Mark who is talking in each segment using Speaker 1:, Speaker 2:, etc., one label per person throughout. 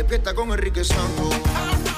Speaker 1: Despierta con Enrique Santos.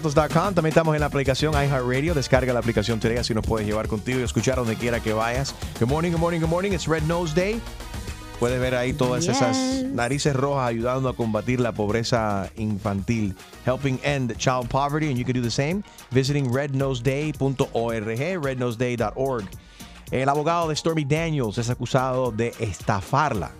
Speaker 2: También estamos en la aplicación iHeartRadio. Descarga la aplicación today, así nos puedes llevar contigo y escuchar donde quiera que vayas. Good morning, good morning, good morning. It's Red Nose Day. Puedes ver ahí todas esas narices rojas ayudando a combatir la pobreza infantil. Helping end child poverty, and you can do the same visiting rednoseday.org, rednoseday.org. El abogado de Stormy Daniels es acusado de estafarla.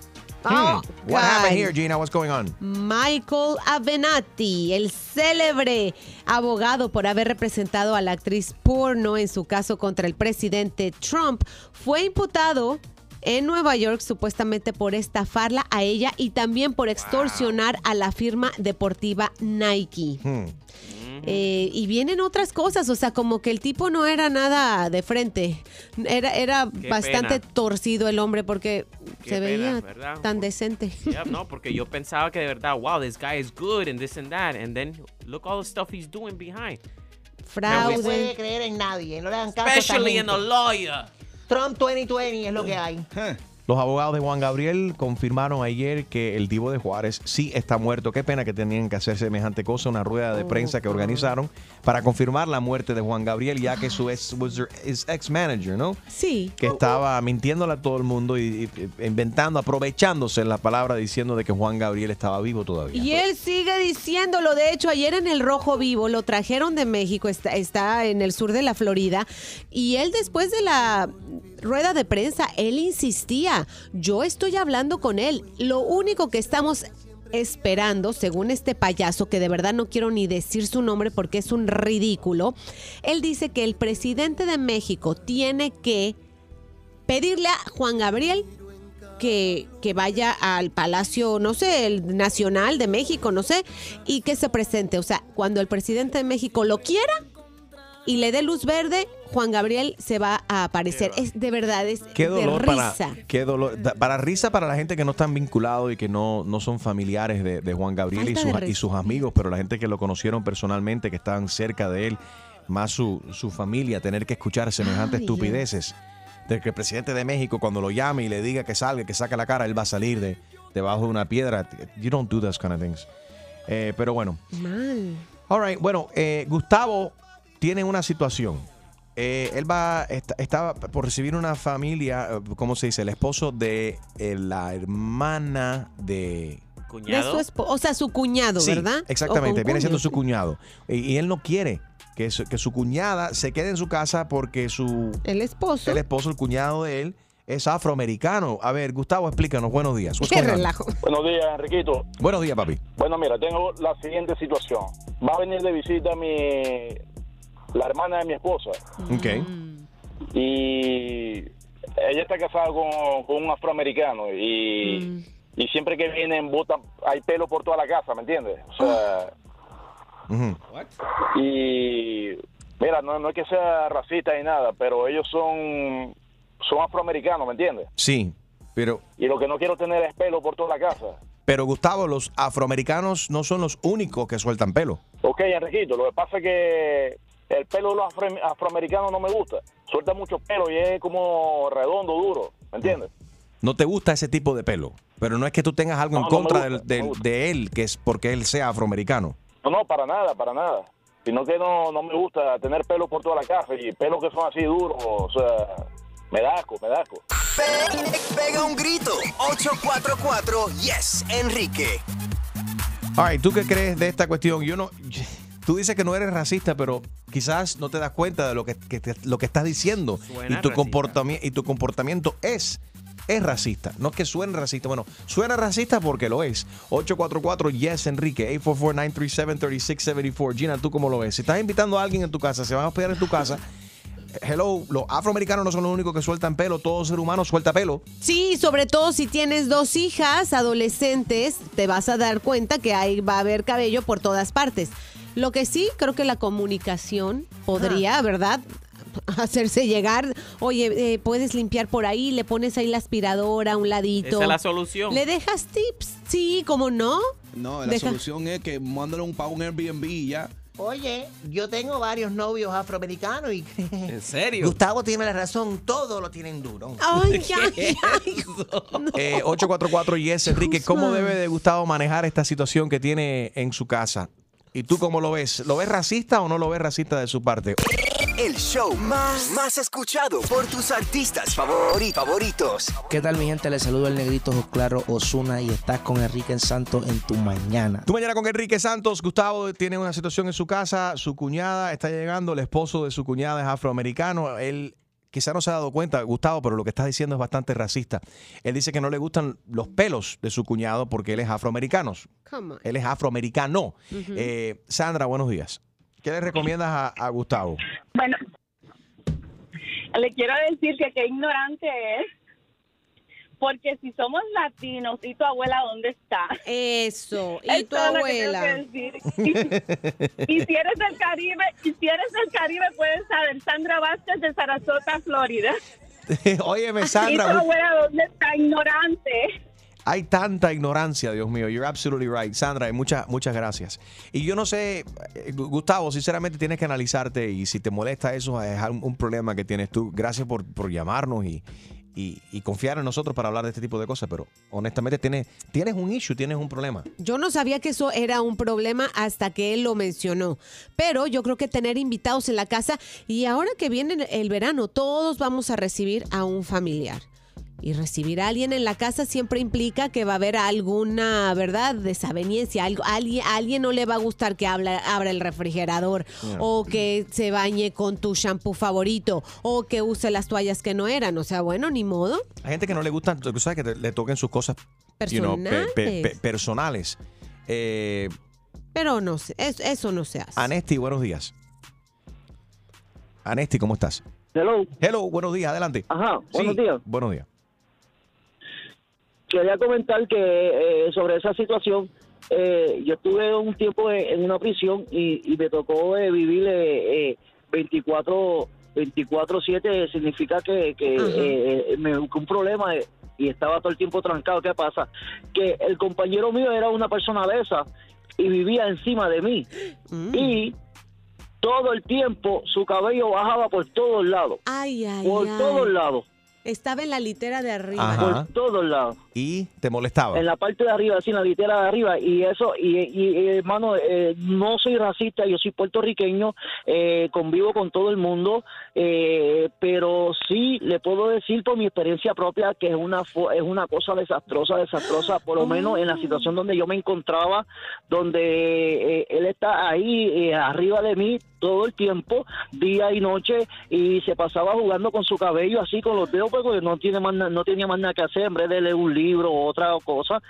Speaker 3: Oh,
Speaker 2: Hmm. What happened here, Gina? What's going on?
Speaker 3: Michael Avenatti, el célebre abogado por haber representado a la actriz porno en su caso contra el presidente Trump, fue imputado en Nueva York supuestamente por estafarla a ella y también por extorsionar a la firma deportiva Nike.
Speaker 2: Hmm.
Speaker 3: Eh, y vienen otras cosas, o sea, como que el tipo no era nada de frente. Era, era
Speaker 4: Qué
Speaker 3: bastante
Speaker 4: pena.
Speaker 3: torcido el hombre porque
Speaker 4: Qué
Speaker 3: se
Speaker 4: pena,
Speaker 3: veía
Speaker 4: ¿verdad?
Speaker 3: tan decente.
Speaker 4: Yeah, no, porque yo pensaba que de verdad, wow, this guy is good and this and that. And then look all the stuff he's doing behind.
Speaker 3: Fraude.
Speaker 5: No puede creer en nadie, no le dan caso
Speaker 4: Especially in a lawyer.
Speaker 5: Trump 2020 es lo que hay.
Speaker 2: Los abogados de Juan Gabriel confirmaron ayer que el Divo de Juárez sí está muerto. Qué pena que tenían que hacer semejante cosa, una rueda de prensa que organizaron para confirmar la muerte de Juan Gabriel, ya que su ex, ex manager, ¿no?
Speaker 3: Sí.
Speaker 2: Que estaba mintiéndole a todo el mundo y, y- inventando, aprovechándose la palabra diciendo de que Juan Gabriel estaba vivo todavía.
Speaker 3: Y él sigue diciéndolo. De hecho, ayer en el Rojo Vivo lo trajeron de México, está, está en el sur de la Florida. Y él después de la rueda de prensa, él insistía, yo estoy hablando con él. Lo único que estamos esperando, según este payaso, que de verdad no quiero ni decir su nombre porque es un ridículo, él dice que el presidente de México tiene que pedirle a Juan Gabriel que, que vaya al Palacio, no sé, el Nacional de México, no sé, y que se presente. O sea, cuando el presidente de México lo quiera y le dé luz verde, Juan Gabriel se va a aparecer. Es de verdad, es
Speaker 2: Qué dolor,
Speaker 3: de
Speaker 2: para,
Speaker 3: risa.
Speaker 2: qué dolor. Para risa para la gente que no están vinculados y que no, no son familiares de, de Juan Gabriel y sus,
Speaker 3: de
Speaker 2: y sus amigos, pero la gente que lo conocieron personalmente, que estaban cerca de él, más su, su familia, tener que escuchar semejantes
Speaker 3: Ay,
Speaker 2: estupideces. De que el presidente de México, cuando lo llame y le diga que salga, que saque la cara, él va a salir de debajo de una piedra. You don't do those kind of things. Eh, pero bueno.
Speaker 3: Mal.
Speaker 2: All right, bueno, eh, Gustavo tiene una situación. Eh, él va, está, estaba por recibir una familia, eh, ¿cómo se dice? El esposo de eh, la hermana de...
Speaker 3: De su o sea, su cuñado,
Speaker 2: Sí,
Speaker 3: ¿verdad?
Speaker 2: Exactamente, viene siendo su cuñado. Y, y él no quiere que su, que su cuñada se quede en su casa porque su...
Speaker 3: El esposo.
Speaker 2: El esposo, el cuñado de él, es afroamericano. A ver, Gustavo, explícanos. Buenos días.
Speaker 3: Qué relajo.
Speaker 6: Buenos días, Enriquito.
Speaker 2: Buenos días, papi.
Speaker 6: Bueno, mira, tengo la siguiente situación. Va a venir de visita mi la hermana de mi esposa
Speaker 2: Ok.
Speaker 6: y ella está casada con, con un afroamericano y, y siempre que vienen botan hay pelo por toda la casa, ¿me entiendes? O sea, y mira, no, no es que sea racista ni nada, pero ellos son son afroamericanos, ¿me entiendes?
Speaker 2: Sí, pero...
Speaker 6: Y lo que no quiero tener es pelo por toda la casa.
Speaker 2: Pero Gustavo, los afroamericanos no son los únicos que sueltan pelo.
Speaker 6: Ok, Enriquito, lo que pasa es que el pelo de los afro- afroamericanos no me gusta. Suelta mucho pelo y es como redondo, duro, ¿me entiendes?
Speaker 2: No te gusta ese tipo de pelo. Pero no es que tú tengas algo en
Speaker 6: No,
Speaker 2: contra
Speaker 6: gusta,
Speaker 2: del- del- de él, que es porque él sea afroamericano.
Speaker 6: No, no, para nada, para nada. Sino que no, no me gusta tener pelo por toda la casa y pelos que son así duros, o sea, me da asco, me da asco.
Speaker 7: Pega un grito. 844 Yes, Enrique.
Speaker 2: Ay, ¿tú qué crees de esta cuestión? Yo no. Tú dices que no eres racista, pero quizás no te das cuenta de lo que, que te- lo que estás diciendo
Speaker 4: Suena
Speaker 2: y tu, comportamiento, y tu comportamiento es, es racista. No es que suene racista, bueno, suena racista porque lo es. 844 Yes Enrique, 844-937-3674. Gina, ¿tú cómo lo ves? Si estás invitando a alguien en tu casa, se van a hospedar en tu casa. Hello, los afroamericanos no son los únicos que sueltan pelo, todo ser humano suelta pelo.
Speaker 3: Sí, sobre todo si tienes dos hijas adolescentes, te vas a dar cuenta que ahí va a haber cabello por todas partes. Lo que sí, creo que la comunicación podría, ¿verdad? Hacerse llegar, oye, eh, puedes limpiar por ahí, le pones ahí la aspiradora a un ladito.
Speaker 4: Esa es la solución.
Speaker 3: ¿Le dejas tips? Sí, ¿cómo no?
Speaker 8: No, la
Speaker 3: Deja-
Speaker 8: solución es que mándale un pago un Airbnb y ya.
Speaker 5: Oye, yo tengo varios novios afroamericanos y
Speaker 8: ¿En serio?
Speaker 5: Gustavo tiene la razón, todo lo tienen duro.
Speaker 3: Ay, ay, ay.
Speaker 2: Eh, 844 Yes Enrique, ¿cómo debe de Gustavo manejar esta situación que tiene en su casa? ¿Y tú cómo lo ves? ¿Lo ves racista o no lo ves racista de su parte?
Speaker 7: El show más, más escuchado por tus artistas favori- favoritos.
Speaker 9: ¿Qué tal mi gente? Les saludo el negrito Claro Osuna y estás con Enrique Santos en tu mañana.
Speaker 2: Tú mañana con Enrique Santos, Gustavo tiene una situación en su casa, su cuñada está llegando, el esposo de su cuñada es afroamericano, él quizá no se ha dado cuenta, Gustavo, pero lo que está diciendo es bastante racista. Él dice que no le gustan los pelos de su cuñado porque él es afroamericano.
Speaker 3: Come on.
Speaker 2: Él es afroamericano. Eh, Sandra, buenos días. ¿Qué le recomiendas a, a Gustavo?
Speaker 10: Bueno, le quiero decir que qué ignorante es, porque si somos latinos, ¿y tu abuela dónde está?
Speaker 3: Eso. ¿Y
Speaker 10: Eso
Speaker 3: tu abuela?
Speaker 10: que decir. Y si eres del Caribe, y si eres del Caribe, puedes saber, Sandra Vázquez de Sarasota, Florida.
Speaker 2: Óyeme,
Speaker 10: ¿Y tu
Speaker 2: Sandra,
Speaker 10: abuela dónde está? Ignorante.
Speaker 2: hay tanta ignorancia, Dios mío. You're absolutely right. Sandra, y muchas, muchas gracias. Y yo no sé, eh, Gu- Gustavo, sinceramente tienes que analizarte y si te molesta eso, es un, un problema que tienes tú. Gracias por, por llamarnos y, y- y confiar en nosotros para hablar de este tipo de cosas, pero honestamente tienes, tienes un issue, tienes un problema.
Speaker 3: Yo no sabía que eso era un problema hasta que él lo mencionó. Pero yo creo que tener invitados en la casa y ahora que viene el verano, todos vamos a recibir a un familiar. Y recibir a alguien en la casa siempre implica que va a haber alguna, ¿verdad?, desaveniencia. Algo, alguien, a alguien no le va a gustar que habla- abra el refrigerador
Speaker 2: Yeah.
Speaker 3: o que se bañe con tu shampoo favorito o que use las toallas que no eran. O sea, bueno, ni modo.
Speaker 2: Hay gente que no le gusta, tú sabes, que te- le toquen sus cosas you know, pe- pe- pe-
Speaker 3: Personales.
Speaker 2: personales. Eh,
Speaker 3: Pero no sé, es- eso no se hace.
Speaker 2: Anesti, buenos días. Anesti, ¿cómo estás?
Speaker 11: Hello.
Speaker 2: Hello, buenos días, adelante.
Speaker 11: Ajá, buenos
Speaker 2: Sí,
Speaker 11: días.
Speaker 2: Buenos días.
Speaker 11: Quería comentar que eh, sobre esa situación, eh, yo estuve un tiempo en, en una prisión y, y me tocó eh, vivir eh, eh, 24 24/7 significa que, que eh, me busqué un problema eh, y estaba todo el tiempo trancado. ¿Qué pasa? Que el compañero mío era una persona de esa y vivía encima de mí y todo el tiempo su cabello bajaba por todos lados,
Speaker 3: Ay, ay,
Speaker 11: por
Speaker 3: ay.
Speaker 11: todos lados,
Speaker 3: Estaba en la litera de arriba.
Speaker 2: Ajá.
Speaker 11: por todos lados.
Speaker 2: ¿Y te molestaba?
Speaker 11: en la parte de arriba, así en la litera de arriba, y eso, y, y, y, hermano, eh, no soy racista, yo soy puertorriqueño, eh, convivo con todo el mundo, eh, pero sí le puedo decir por mi experiencia propia que es una fo- es una cosa desastrosa, desastrosa, por lo menos en la situación donde yo me encontraba, donde eh, él está ahí eh, arriba de mí todo el tiempo, día y noche, y se pasaba jugando con su cabello así con los dedos, porque no tiene más no tenía más nada que hacer en vez de leer un libro o otra cosa,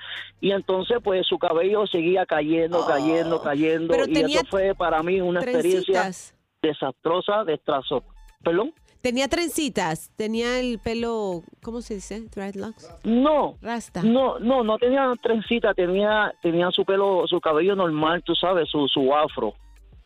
Speaker 11: y entonces pues su cabello seguía cayendo, cayendo, cayendo,
Speaker 3: Pero
Speaker 11: y
Speaker 3: tenía
Speaker 11: eso fue para mí una experiencia
Speaker 3: trencitas.
Speaker 11: desastrosa, destrazo. ¿Perdón?
Speaker 3: Tenía trencitas, tenía el pelo, ¿cómo se dice? Dreadlocks.
Speaker 11: No,
Speaker 3: Rasta.
Speaker 11: no, no, no tenía trencita, tenía, tenía su pelo, su cabello normal, tú sabes, su, su afro,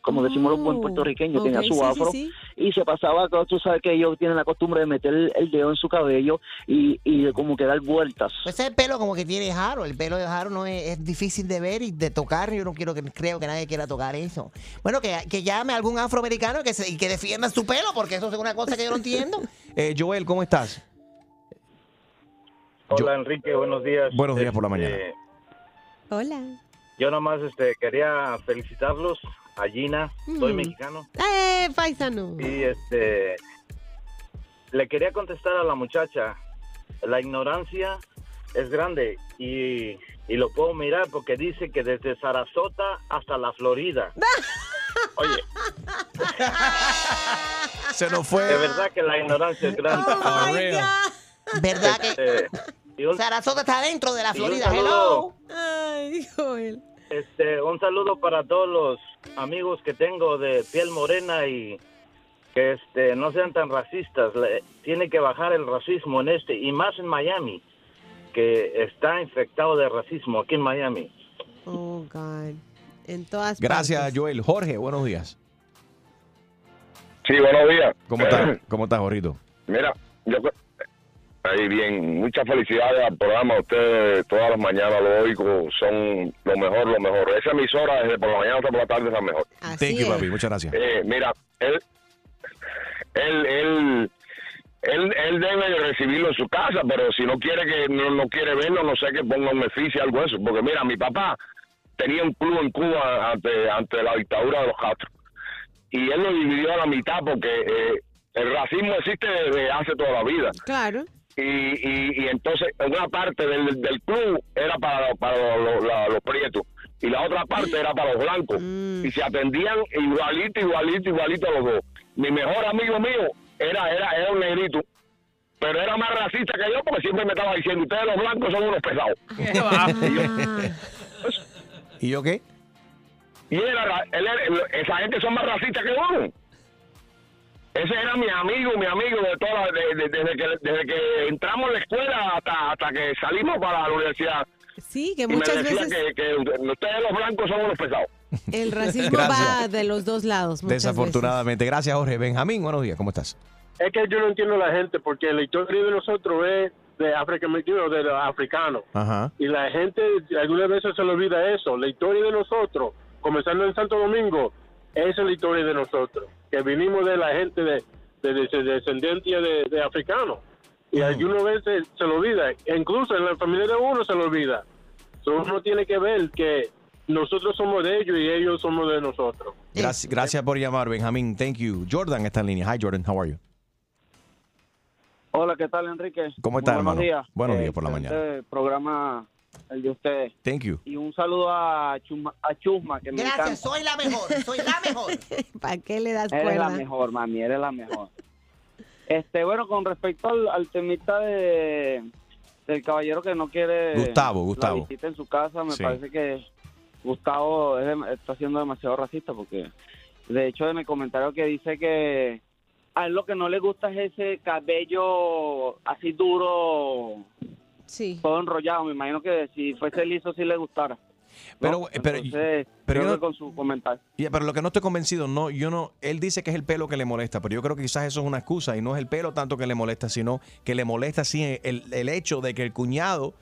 Speaker 11: como decimos los buen puertorriqueños, tenía
Speaker 3: Oh, ok,
Speaker 11: su
Speaker 3: sí, sí,
Speaker 11: afro
Speaker 3: sí.
Speaker 11: y se pasaba, tú sabes que ellos tienen la costumbre de meter el, el dedo en su cabello y, y de como que dar vueltas.
Speaker 5: Pues ese pelo como que tiene Jaro. El pelo de Jaro no es, es difícil de ver y de tocar. Yo no quiero que creo que nadie quiera tocar eso. Bueno, que, que llame a algún afroamericano que se- y que defienda su pelo, porque eso es una cosa que yo no entiendo.
Speaker 2: Eh, Joel, ¿cómo estás?
Speaker 12: Hola Enrique, buenos días.
Speaker 2: Buenos días por la mañana.
Speaker 12: Este,
Speaker 3: Hola.
Speaker 12: yo nomás este, quería felicitarlos a Gina, soy
Speaker 3: Mm.
Speaker 12: mexicano,
Speaker 3: ¡Eh, paisano!
Speaker 12: y este le quería contestar a la muchacha, la ignorancia es grande y, y lo puedo mirar porque dice que desde Sarasota hasta la Florida. Oye,
Speaker 2: Se nos fue.
Speaker 12: de verdad que la ignorancia es grande.
Speaker 3: Oh, my
Speaker 5: ¿Verdad que
Speaker 12: Este, y un,
Speaker 5: Sarasota está dentro de la Florida? Hello.
Speaker 3: Ay, Joel.
Speaker 12: Este, un saludo para todos los amigos que tengo de piel morena y que este, no sean tan racistas. Le- tiene que bajar el racismo en este, y más en Miami, que está infectado de racismo aquí en Miami.
Speaker 3: Oh, God. En todas
Speaker 2: Gracias,
Speaker 3: partes.
Speaker 2: Joel. Jorge, buenos días.
Speaker 13: Sí, buenos días.
Speaker 2: ¿Cómo estás? ¿Cómo estás, Jorrito?
Speaker 13: Mira, yo creo- ahí bien, muchas felicidades al programa. Ustedes todas las mañanas lo oigo, son lo mejor, lo mejor. Esa emisora desde por la mañana hasta por la tarde es la mejor.
Speaker 2: Thank you, papi. Muchas gracias.
Speaker 13: Eh, mira, él, él, él, él, él debe de recibirlo en su casa, pero si no quiere que no, no quiere verlo, no sé que ponga un beneficio algo de eso. Porque mira, mi papá tenía un club en Cuba ante, ante la dictadura de los Castro y él lo dividió a la mitad porque eh, el racismo existe desde hace toda la vida.
Speaker 3: Claro.
Speaker 13: Y, y, y entonces una parte del, del club era para, para los, los- los prietos y la otra parte era para los blancos. Y se atendían igualito, igualito, igualito a los dos. Mi mejor amigo mío era, era, era un negrito, pero era más racista que yo porque siempre me estaba diciendo, ustedes los blancos son unos pesados.
Speaker 2: ¿Y yo qué?
Speaker 13: Y él era, ra- él esa gente son más racistas que uno. Ese era mi amigo, mi amigo de toda la- de- de- desde que desde que entramos a la escuela hasta hasta que salimos para la universidad.
Speaker 3: Sí, que
Speaker 13: y me
Speaker 3: muchas
Speaker 13: decía
Speaker 3: veces
Speaker 13: que, que ustedes los blancos son unos pesados.
Speaker 3: el racismo
Speaker 2: Gracias.
Speaker 3: va de los dos lados. muchas
Speaker 2: Desafortunadamente. Gracias, Jorge. Benjamín, buenos días. ¿Cómo estás?
Speaker 14: Es que yo no entiendo a la gente porque la historia de nosotros es de África, de los africanos.
Speaker 2: Ajá.
Speaker 14: Y la gente algunas veces se le olvida eso. La historia de nosotros, comenzando en Santo Domingo, esa es la historia de nosotros. Que vinimos de la gente de, de, de- de descendencia de, de africanos. Y algunas veces se lo olvida. Incluso en la familia de uno se lo olvida. So, uno tiene que ver que nosotros somos de ellos y ellos somos de nosotros.
Speaker 2: Gracias, gracias por llamar, Benjamín. Thank you. Jordan está en línea. Hi, Jordan. How are you?
Speaker 15: Hola, ¿qué tal, Enrique?
Speaker 2: ¿Cómo estás,
Speaker 15: buenos
Speaker 2: hermano?
Speaker 15: Días.
Speaker 2: Buenos
Speaker 15: Eh,
Speaker 2: días por la mañana.
Speaker 15: programa el de ustedes.
Speaker 2: Thank you.
Speaker 15: Y un saludo a Chusma, a Chusma que me
Speaker 5: Gracias,
Speaker 15: encanta.
Speaker 5: soy la mejor, soy la mejor.
Speaker 3: ¿Para qué le das
Speaker 15: Eres la
Speaker 3: cuerda?
Speaker 15: mejor, mami, eres la mejor. Este, bueno, con respecto al, al temita de del caballero que no quiere
Speaker 2: Gustavo,
Speaker 15: la
Speaker 2: Gustavo.
Speaker 15: visita en su casa, me
Speaker 2: Sí.
Speaker 15: parece que Gustavo es está siendo demasiado racista porque de hecho en el comentario que dice que a él lo que no le gusta es ese cabello así duro,
Speaker 3: sí.
Speaker 15: todo enrollado. Me imagino que si fuese liso sí le gustara. ¿no?
Speaker 2: Pero- pero-
Speaker 15: Entonces,
Speaker 2: pero
Speaker 15: creo
Speaker 2: yo no-
Speaker 15: con su comentario.
Speaker 2: Pero lo que no estoy convencido, no, yo no, él dice que es el pelo que le molesta, pero yo creo que quizás eso es una excusa y no es el pelo tanto que le molesta, sino que le molesta sí el, el hecho de que el cuñado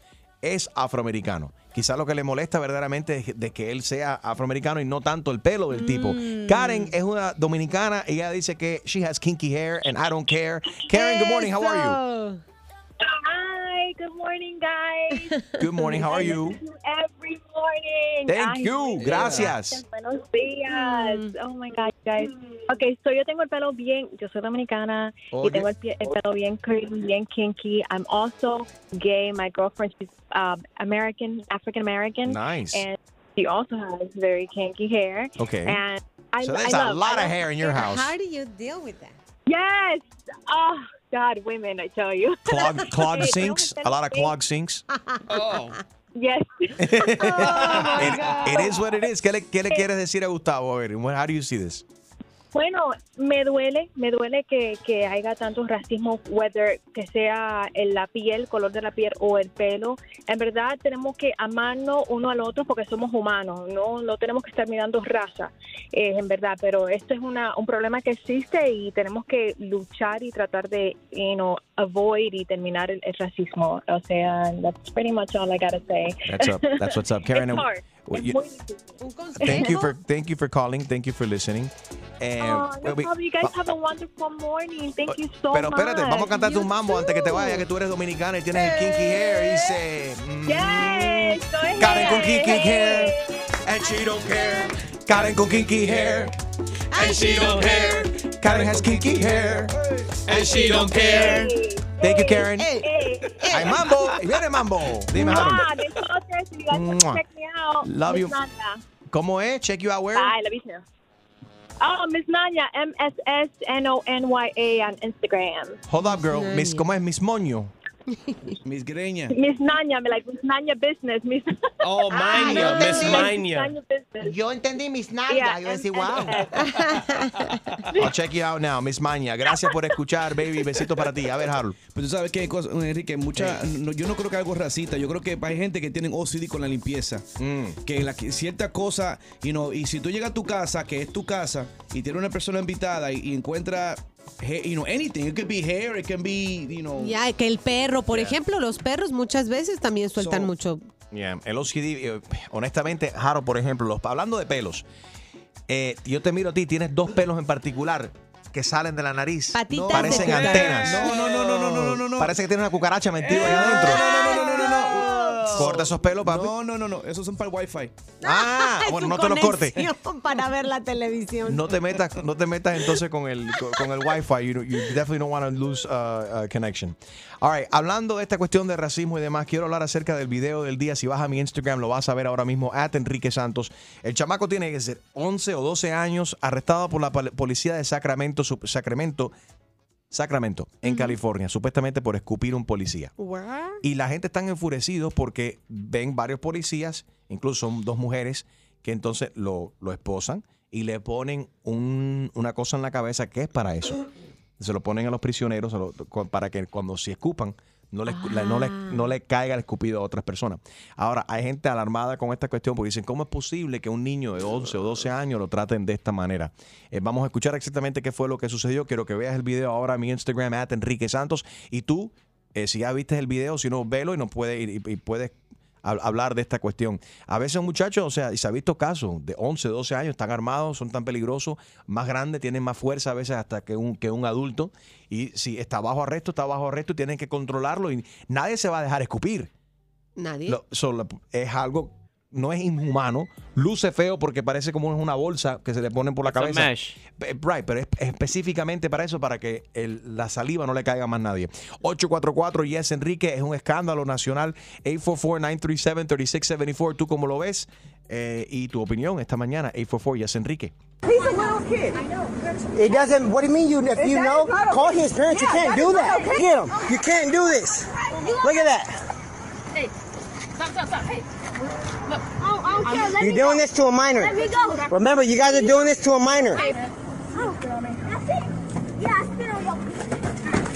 Speaker 2: es afroamericano. Quizás lo que le molesta verdaderamente es de que él sea afroamericano y no tanto el pelo del tipo. Karen es una dominicana y ella dice que she has kinky hair and I don't care. Karen, good morning, how are you?
Speaker 16: Hi, good morning, guys.
Speaker 2: Good morning, how are you?
Speaker 16: listen to you Every morning.
Speaker 2: Thank
Speaker 16: Ay,
Speaker 2: you, gracias.
Speaker 16: días, Buenos días. Oh my God, guys. Okay, so yo tengo el pelo bien, yo soy dominicana
Speaker 2: Oye.
Speaker 16: y tengo el, pie- el pelo bien curly, bien kinky. I'm also gay. My girlfriend, she's um, American, African American.
Speaker 2: Nice.
Speaker 16: And she also has very kinky hair.
Speaker 2: Okay.
Speaker 16: And I,
Speaker 2: So there's
Speaker 16: I
Speaker 2: a
Speaker 16: love-
Speaker 2: lot
Speaker 16: I
Speaker 2: of hair in your house.
Speaker 3: How do you deal with that?
Speaker 16: Yes. Oh God, women, I tell you.
Speaker 2: Clog, clog
Speaker 16: Eh,
Speaker 2: sinks, a lot of clog sinks.
Speaker 16: Oh. Yes.
Speaker 2: It, it is what it is. ¿Qué le, qué le quieres decir a Gustavo? A ver, how do you see this?
Speaker 16: Bueno, me duele, me duele que, que haya tanto racismo, whether que sea en la piel, color de la piel o el pelo. En verdad tenemos que amarnos uno al otro porque somos humanos, no, no tenemos que estar mirando raza, eh, en verdad. Pero esto es una, un problema que existe y tenemos que luchar y tratar de, you know, avoid y terminar el, el racismo. O sea, that's pretty much all I gotta say.
Speaker 2: That's up. That's what's up, Karen. Well, you- Thank you for thank you for calling. Thank you for listening. And
Speaker 16: Oh, no
Speaker 2: we-
Speaker 16: You guys have a wonderful morning. Thank you so
Speaker 2: pero
Speaker 16: much.
Speaker 2: espérate, vamos a cantarte un mambo antes que te vaya, que tú eres dominicana y tienes el kinky hair. Y dice, mm,
Speaker 16: Yes.
Speaker 2: Karen con kinky hair, and she don't care. Karen con kinky hair, and she don't care. Karen has kinky hair, and she don't care. Thank you, Karen. Hay mambo, y viene mambo. Dime, Harold.
Speaker 16: You guys to
Speaker 2: Mwah.
Speaker 16: check me out.
Speaker 2: Love
Speaker 16: Miss
Speaker 2: you.
Speaker 16: Nanda.
Speaker 2: ¿Cómo es? Check you out where?
Speaker 16: Bye, love you too. Oh, Miss Nanya, M S S N O N Y A on Instagram.
Speaker 2: Hold up, girl. Miss, ¿Cómo es Miss Moño?
Speaker 8: Miss Greña.
Speaker 16: Miss Nanya, me like Miss Nanya Business. Miss
Speaker 8: Oh, Maña, Miss Maña.
Speaker 16: Business.
Speaker 5: Yo entendí mis nalgas. Yo decía, wow.
Speaker 2: I'll check you out now, Miss Maña. Gracias por escuchar, baby. Besito para ti. A ver, Harold.
Speaker 8: Pero tú sabes qué cosa, Enrique, mucha, no, yo no creo que algo racista, yo creo que hay gente que tienen OCD con la limpieza.
Speaker 2: Mm.
Speaker 8: Que la cierta cosa, you know, y si tú llegas a tu casa, que es tu casa, y tiene una persona invitada y, y encuentra, you know, anything, it could be hair, it can be, you know.
Speaker 3: Ya, que el perro, por ejemplo, los perros muchas veces también sueltan
Speaker 8: So-
Speaker 3: mucho.
Speaker 2: Yeah, El OCD, eh, honestamente, Harold, por ejemplo, los- hablando de pelos, eh, yo te miro a ti, tienes dos pelos en particular que salen de la nariz.
Speaker 3: Patitas
Speaker 2: Parecen antenas.
Speaker 8: No, no, no, no, no, no, no, no.
Speaker 2: Parece que tiene una cucaracha metida ahí adentro. Corta esos pelos, papi.
Speaker 8: No, no, no, no, esos son para el wifi.
Speaker 2: Ah,
Speaker 3: Es
Speaker 2: bueno, no te lo cortes.
Speaker 3: Para ver la televisión.
Speaker 2: No te metas, no te metas entonces con el con, con el Wi-Fi. You, you definitely don't want to lose uh, uh, connection. All right, hablando de esta cuestión de racismo y demás, quiero hablar acerca del video del día. Si vas a mi Instagram, lo vas a ver ahora mismo, at Enrique Santos. El chamaco tiene que ser 11 o 12 años, arrestado por la pol- policía de Sacramento, su- Sacramento, Sacramento, en California, supuestamente por escupir un policía. Y la gente están enfurecidos porque ven varios policías, incluso son dos mujeres, que entonces lo, lo esposan y le ponen un- una cosa en la cabeza que es para eso. Se lo ponen a los prisioneros lo- para que cuando se escupan no le, la- no, le, no le caiga el escupido a otras personas. Ahora, hay gente alarmada con esta cuestión porque dicen, ¿cómo es posible que un niño de 11 o 12 años lo traten de esta manera? Eh, vamos a escuchar exactamente qué fue lo que sucedió. Quiero que veas el video ahora en mi Instagram, at Enrique Santos. Y tú, eh, si ya viste el video, si no, velo y, no puede, y, y puedes hab- hablar de esta cuestión. A veces muchachos, o sea, y se ha visto casos de 11, 12 años, están armados, son tan peligrosos, más grandes, tienen más fuerza a veces hasta que un, que un adulto. Y si está bajo arresto, está bajo arresto y tienen que controlarlo y nadie se va a dejar escupir.
Speaker 3: Nadie.
Speaker 2: Lo- so, la- es algo, no es inhumano, luce feo porque parece como una bolsa que se le ponen por la
Speaker 4: It's a
Speaker 2: cabeza.
Speaker 4: mesh.
Speaker 2: Pe- Right, pero es específicamente para eso, para que el- la saliva no le caiga a más nadie. 844 Yes Enrique es un escándalo nacional. 844-937-3674. ¿Tú cómo lo ves? Eh, y tu opinión esta mañana. 844 Yes Enrique.
Speaker 17: He's a little kid. It doesn't. What do you mean? You if you know, call his parents. You can't do that. Get him. You can't do this. Look at that.
Speaker 18: Hey, stop, stop, stop. Hey, look. Oh, I don't. Let
Speaker 17: You're doing
Speaker 18: go.
Speaker 17: this to a minor.
Speaker 18: Let me go.
Speaker 17: Remember, you guys are doing this to a minor.
Speaker 18: Hey. Oh, that's it. Yeah, I spit on your.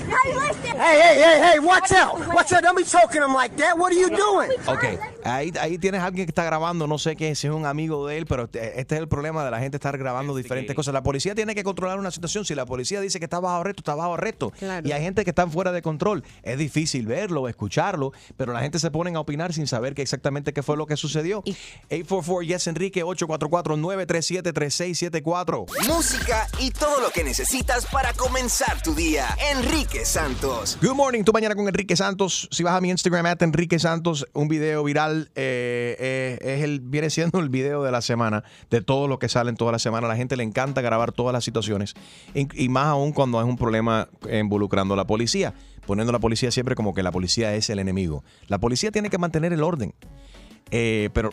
Speaker 18: How you like that?
Speaker 17: Hey, hey, hey, hey! Watch out! Watch out! Don't be choking him like that. What are you doing?
Speaker 2: Ok, ahí, ahí tienes a alguien que está grabando, no sé qué, si es un amigo de él, pero este este es el problema de la gente estar grabando diferentes cosas. La policía tiene que controlar una situación. Si la policía dice que está bajo arresto, está bajo arresto.
Speaker 3: Claro.
Speaker 2: Y hay gente que está fuera de control. Es difícil verlo, escucharlo, pero la gente se pone a opinar sin saber qué exactamente qué fue lo que sucedió. 844 Yes Enrique 844-937-3674.
Speaker 7: Música y todo lo que necesitas para comenzar tu día. Enrique Santos.
Speaker 2: Good morning, tu mañana con Enrique Santos. Si vas a mi Instagram, at Enrique Santos, un video viral eh, eh, es el, viene siendo el video de la semana, de todo lo que sale en toda la semana. A la gente le encanta grabar todas las situaciones, y, y más aún cuando es un problema involucrando a la policía, poniendo a la policía siempre como que la policía es el enemigo. La policía tiene que mantener el orden, Eh, pero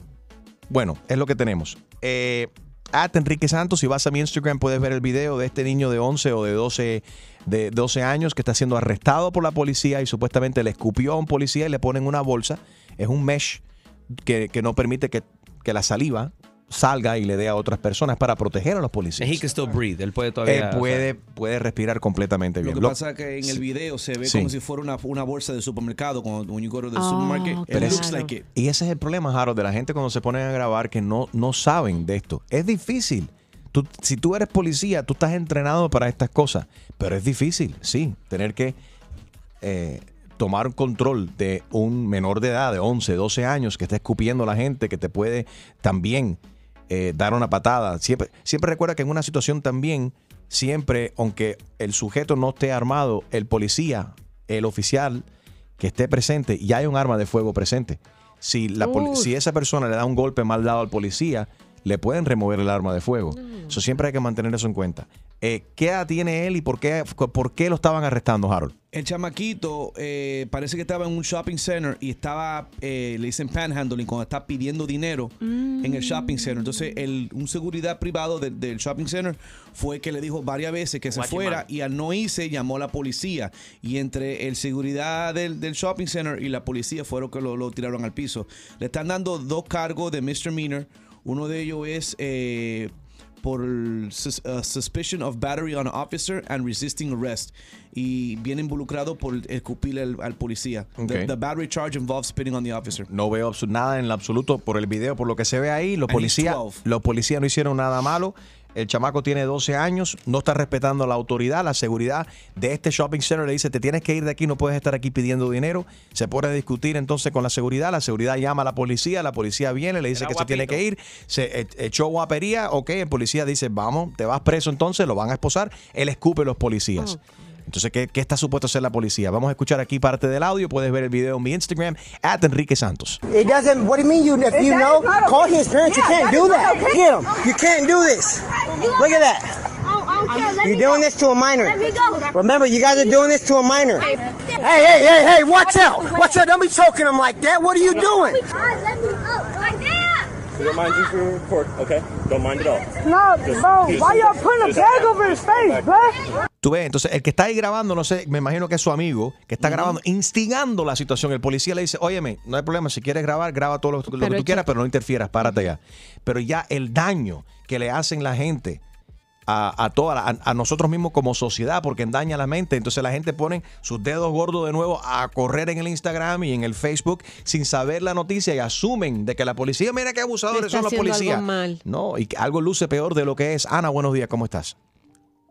Speaker 2: bueno, es lo que tenemos. Eh, at Enrique Santos, si vas a mi Instagram puedes ver el video de este niño de 11 o de 12, de 12 años que está siendo arrestado por la policía y supuestamente le escupió a un policía y le ponen una bolsa. Es un mesh que, que no permite que, que la saliva salga y le dé a otras personas para proteger a los policías.
Speaker 8: He can still breathe. Él puede todavía.
Speaker 2: Él puede, puede respirar completamente
Speaker 8: Lo
Speaker 2: bien.
Speaker 8: que
Speaker 2: Lo-
Speaker 8: pasa es que en el video se ve
Speaker 2: Sí.
Speaker 8: como si fuera una, una bolsa de supermercado. Cuando when you go to the
Speaker 2: Ah,
Speaker 8: supermarket, it
Speaker 2: Pero es-
Speaker 8: looks like it.
Speaker 2: Y ese es el problema, Harold, de la gente cuando se ponen a grabar que no, no saben de esto. Es difícil. Tú- si tú eres policía, tú estás entrenado para estas cosas. Pero es difícil, sí, tener que eh, tomar control de un menor de edad, de 11, 12 años, que está escupiendo a la gente, que te puede también eh, dar una patada. Siempre, siempre recuerda que en una situación también, siempre, aunque el sujeto no esté armado, el policía, el oficial que esté presente, ya hay un arma de fuego presente. Si, la si esa persona le da un golpe mal dado al policía, le pueden remover el arma de fuego. Eso siempre hay que mantener eso en cuenta. Eh, ¿Qué edad tiene él y por qué, por qué lo estaban arrestando, Harold?
Speaker 8: El chamaquito eh, parece que estaba en un shopping center y estaba, eh, le dicen panhandling, cuando está pidiendo dinero en el shopping center. Entonces, el, un seguridad privado del- del shopping center fue que le dijo varias veces que se fuera y al no irse llamó a la policía. Y entre el seguridad del, del shopping center y la policía fueron que lo, lo tiraron al piso. Le están dando dos cargos de misdemeanor. Uno de ellos es eh, por sus- uh, suspicion of battery on officer and resisting arrest. Y viene involucrado por escupirle al, al policía. The-
Speaker 2: Ok.
Speaker 8: The, battery charge involves spitting on the officer.
Speaker 2: No veo nada en absoluto por el video, por lo que se ve ahí. Los policías,
Speaker 8: 12.
Speaker 2: los policías no hicieron nada malo. El chamaco tiene 12 años, no está respetando la autoridad, la seguridad de este shopping center. Le dice, te tienes que ir de aquí, no puedes estar aquí pidiendo dinero. Se pone a discutir entonces con la seguridad. La seguridad llama a la policía, la policía viene, le dice
Speaker 4: Era
Speaker 2: que se tiene que ir. Se e- echó guapería, ok, el policía dice, vamos, te vas preso entonces, lo van a esposar. Él escupe a los policías. Entonces, ¿qué, qué está supuesto hacer la policía? Vamos a escuchar aquí parte del audio. Puedes ver el video en mi Instagram, at Enrique Santos.
Speaker 18: It doesn't. What do you mean? You if you
Speaker 19: that
Speaker 18: know, call his parents.
Speaker 19: Yeah,
Speaker 18: you can't
Speaker 19: that's
Speaker 18: do that.
Speaker 19: okay.
Speaker 18: Get him. You can't do this. Look at that. You're doing this to a minor.
Speaker 19: Let me go.
Speaker 18: Remember, you guys are doing this to a minor. Hey, hey, hey, hey! Watch out! Watch out! Don't be choking him like that. What are you doing?
Speaker 20: Don't mind just being recorded, okay? Don't mind at all.
Speaker 18: No,
Speaker 20: Just-
Speaker 18: bro.
Speaker 20: just-
Speaker 18: Why y'all putting a bag over his face, bro?
Speaker 2: Tú ves, entonces el que está ahí grabando, no sé, me imagino que es su amigo, que está grabando, instigando la situación. El policía le dice, óyeme, no hay problema, si quieres grabar, graba todo lo, lo que tú quieras, pero no interfieras, párate ya. Pero ya el daño que le hacen la gente a, a toda la- a, a nosotros mismos como sociedad, porque daña la mente. Entonces la gente pone sus dedos gordos de nuevo a correr en el Instagram y en el Facebook sin saber la noticia y asumen de que la policía, mira qué abusadores son los
Speaker 3: haciendo
Speaker 2: policías.
Speaker 3: algo mal.
Speaker 2: No, y que algo luce peor de lo que es. Ana, buenos días, ¿cómo estás?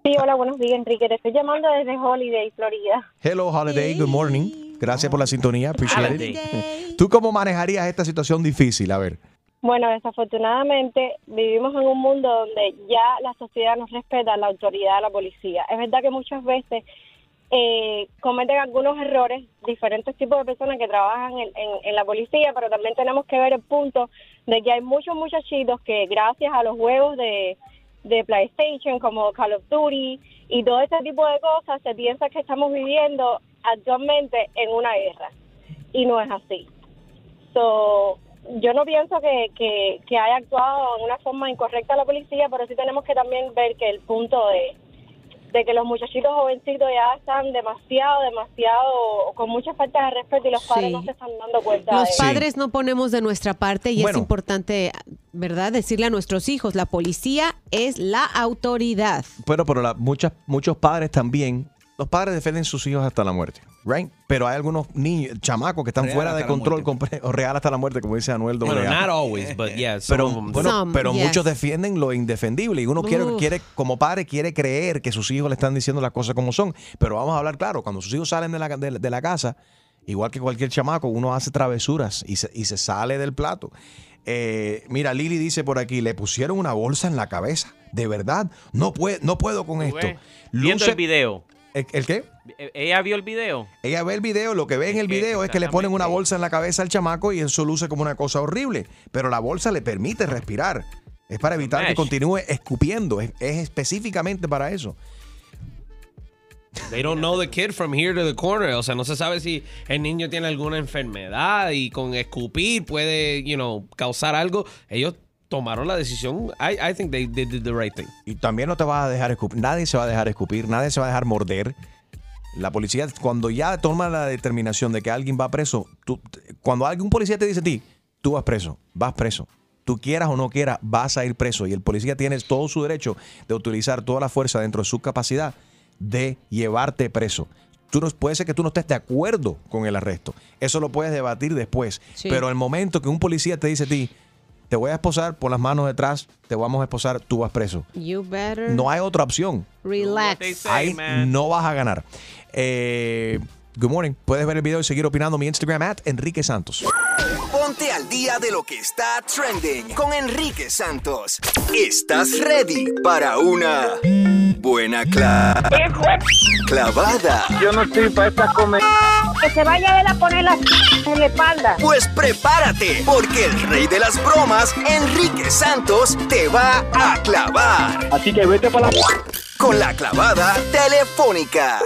Speaker 21: Sí, hola, buenos días, Enrique. Te estoy llamando desde Holiday, Florida.
Speaker 2: Hello, Holiday. Good morning. Gracias por la sintonía. Appreciate it. ¿Tú cómo manejarías esta situación difícil? A ver.
Speaker 21: Bueno, desafortunadamente vivimos en un mundo donde ya la sociedad no respeta la autoridad de la policía. Es verdad que muchas veces eh, cometen algunos errores diferentes tipos de personas que trabajan en, en- en la policía, pero también tenemos que ver el punto de que hay muchos muchachitos que gracias a los juegos de, PlayStation como Call of Duty y todo este tipo de cosas se piensa que estamos viviendo actualmente en una guerra y no es así. So, yo no pienso que, que, que haya actuado en una forma incorrecta la policía, pero sí tenemos que también ver que el punto de, de que los muchachitos jovencitos ya están demasiado, demasiado, con mucha falta de respeto y los padres
Speaker 3: Sí.
Speaker 21: no se están dando cuenta
Speaker 3: Los
Speaker 21: de
Speaker 3: padres no ponemos de nuestra parte y es
Speaker 2: Bueno.
Speaker 3: importante, ¿verdad? Decirle a nuestros hijos, la policía es la autoridad.
Speaker 2: Pero, pero la- muchas, muchos padres también, los padres defienden sus hijos hasta la muerte, right? Pero hay algunos niños, chamacos que están
Speaker 22: Real
Speaker 2: fuera de control, o real hasta la muerte, como dice Anuel
Speaker 22: Bueno,
Speaker 2: AA.
Speaker 22: not always, but yeah, some
Speaker 2: Pero, bueno,
Speaker 22: Some,
Speaker 2: pero
Speaker 22: yes.
Speaker 2: muchos defienden lo indefendible y uno quiere,
Speaker 22: Uf.
Speaker 2: quiere, como padre, quiere creer que sus hijos le están diciendo las cosas como son. Pero vamos a hablar claro, cuando sus hijos salen de la, de, de la casa, igual que cualquier chamaco, uno hace travesuras y se, y se sale del plato. Eh, mira, Lili dice por aquí, le pusieron una bolsa en la cabeza. De verdad, no, puedo, no puedo con esto.
Speaker 4: Viendo el video.
Speaker 2: ¿El, el qué?
Speaker 4: E- ¿Ella vio el video?
Speaker 2: Ella ve el video, lo que ve en el video es que le ponen una bolsa en la cabeza al chamaco y eso luce como una cosa horrible. Pero la bolsa le permite respirar. Es para evitar que continúe escupiendo. Es, es específicamente para eso.
Speaker 22: They don't know the kid from here to the corner. O sea, no se sabe si el niño tiene alguna enfermedad y con escupir puede, you know, causar algo. Ellos tomaron la decisión. I, I think they, they did the right thing.
Speaker 2: Y también no te vas a dejar escupir. Nadie se va a dejar escupir. Nadie se va a dejar morder. La policía, cuando ya toma la determinación de que alguien va preso, tú- cuando algún policía te dice a ti, tú vas preso, vas preso. Tú quieras o no quieras, vas a ir preso. Y el policía tiene todo su derecho de utilizar toda la fuerza dentro de su capacidad de llevarte preso. Tú no, puede ser que tú no estés de acuerdo con el arresto. Eso lo puedes debatir después.
Speaker 3: Sí.
Speaker 2: Pero el momento que un policía te dice a ti, te voy a esposar por las manos detrás, te vamos a esposar, tú vas preso.
Speaker 3: You better
Speaker 2: No hay otra opción.
Speaker 3: relax.
Speaker 2: Ahí no vas a ganar. Eh, good morning. Puedes ver el video y seguir opinando mi Instagram at Enrique Santos.
Speaker 7: Ponte al día de lo que está trending con Enrique Santos. ¿Estás ready para una buena cla- clavada?
Speaker 15: Yo no estoy para esta comedia.
Speaker 23: Que se vaya él a poner la en la espalda.
Speaker 7: Pues prepárate, porque el rey de las bromas, Enrique Santos, te va a clavar.
Speaker 15: Así que vete para la...
Speaker 7: con la clavada telefónica.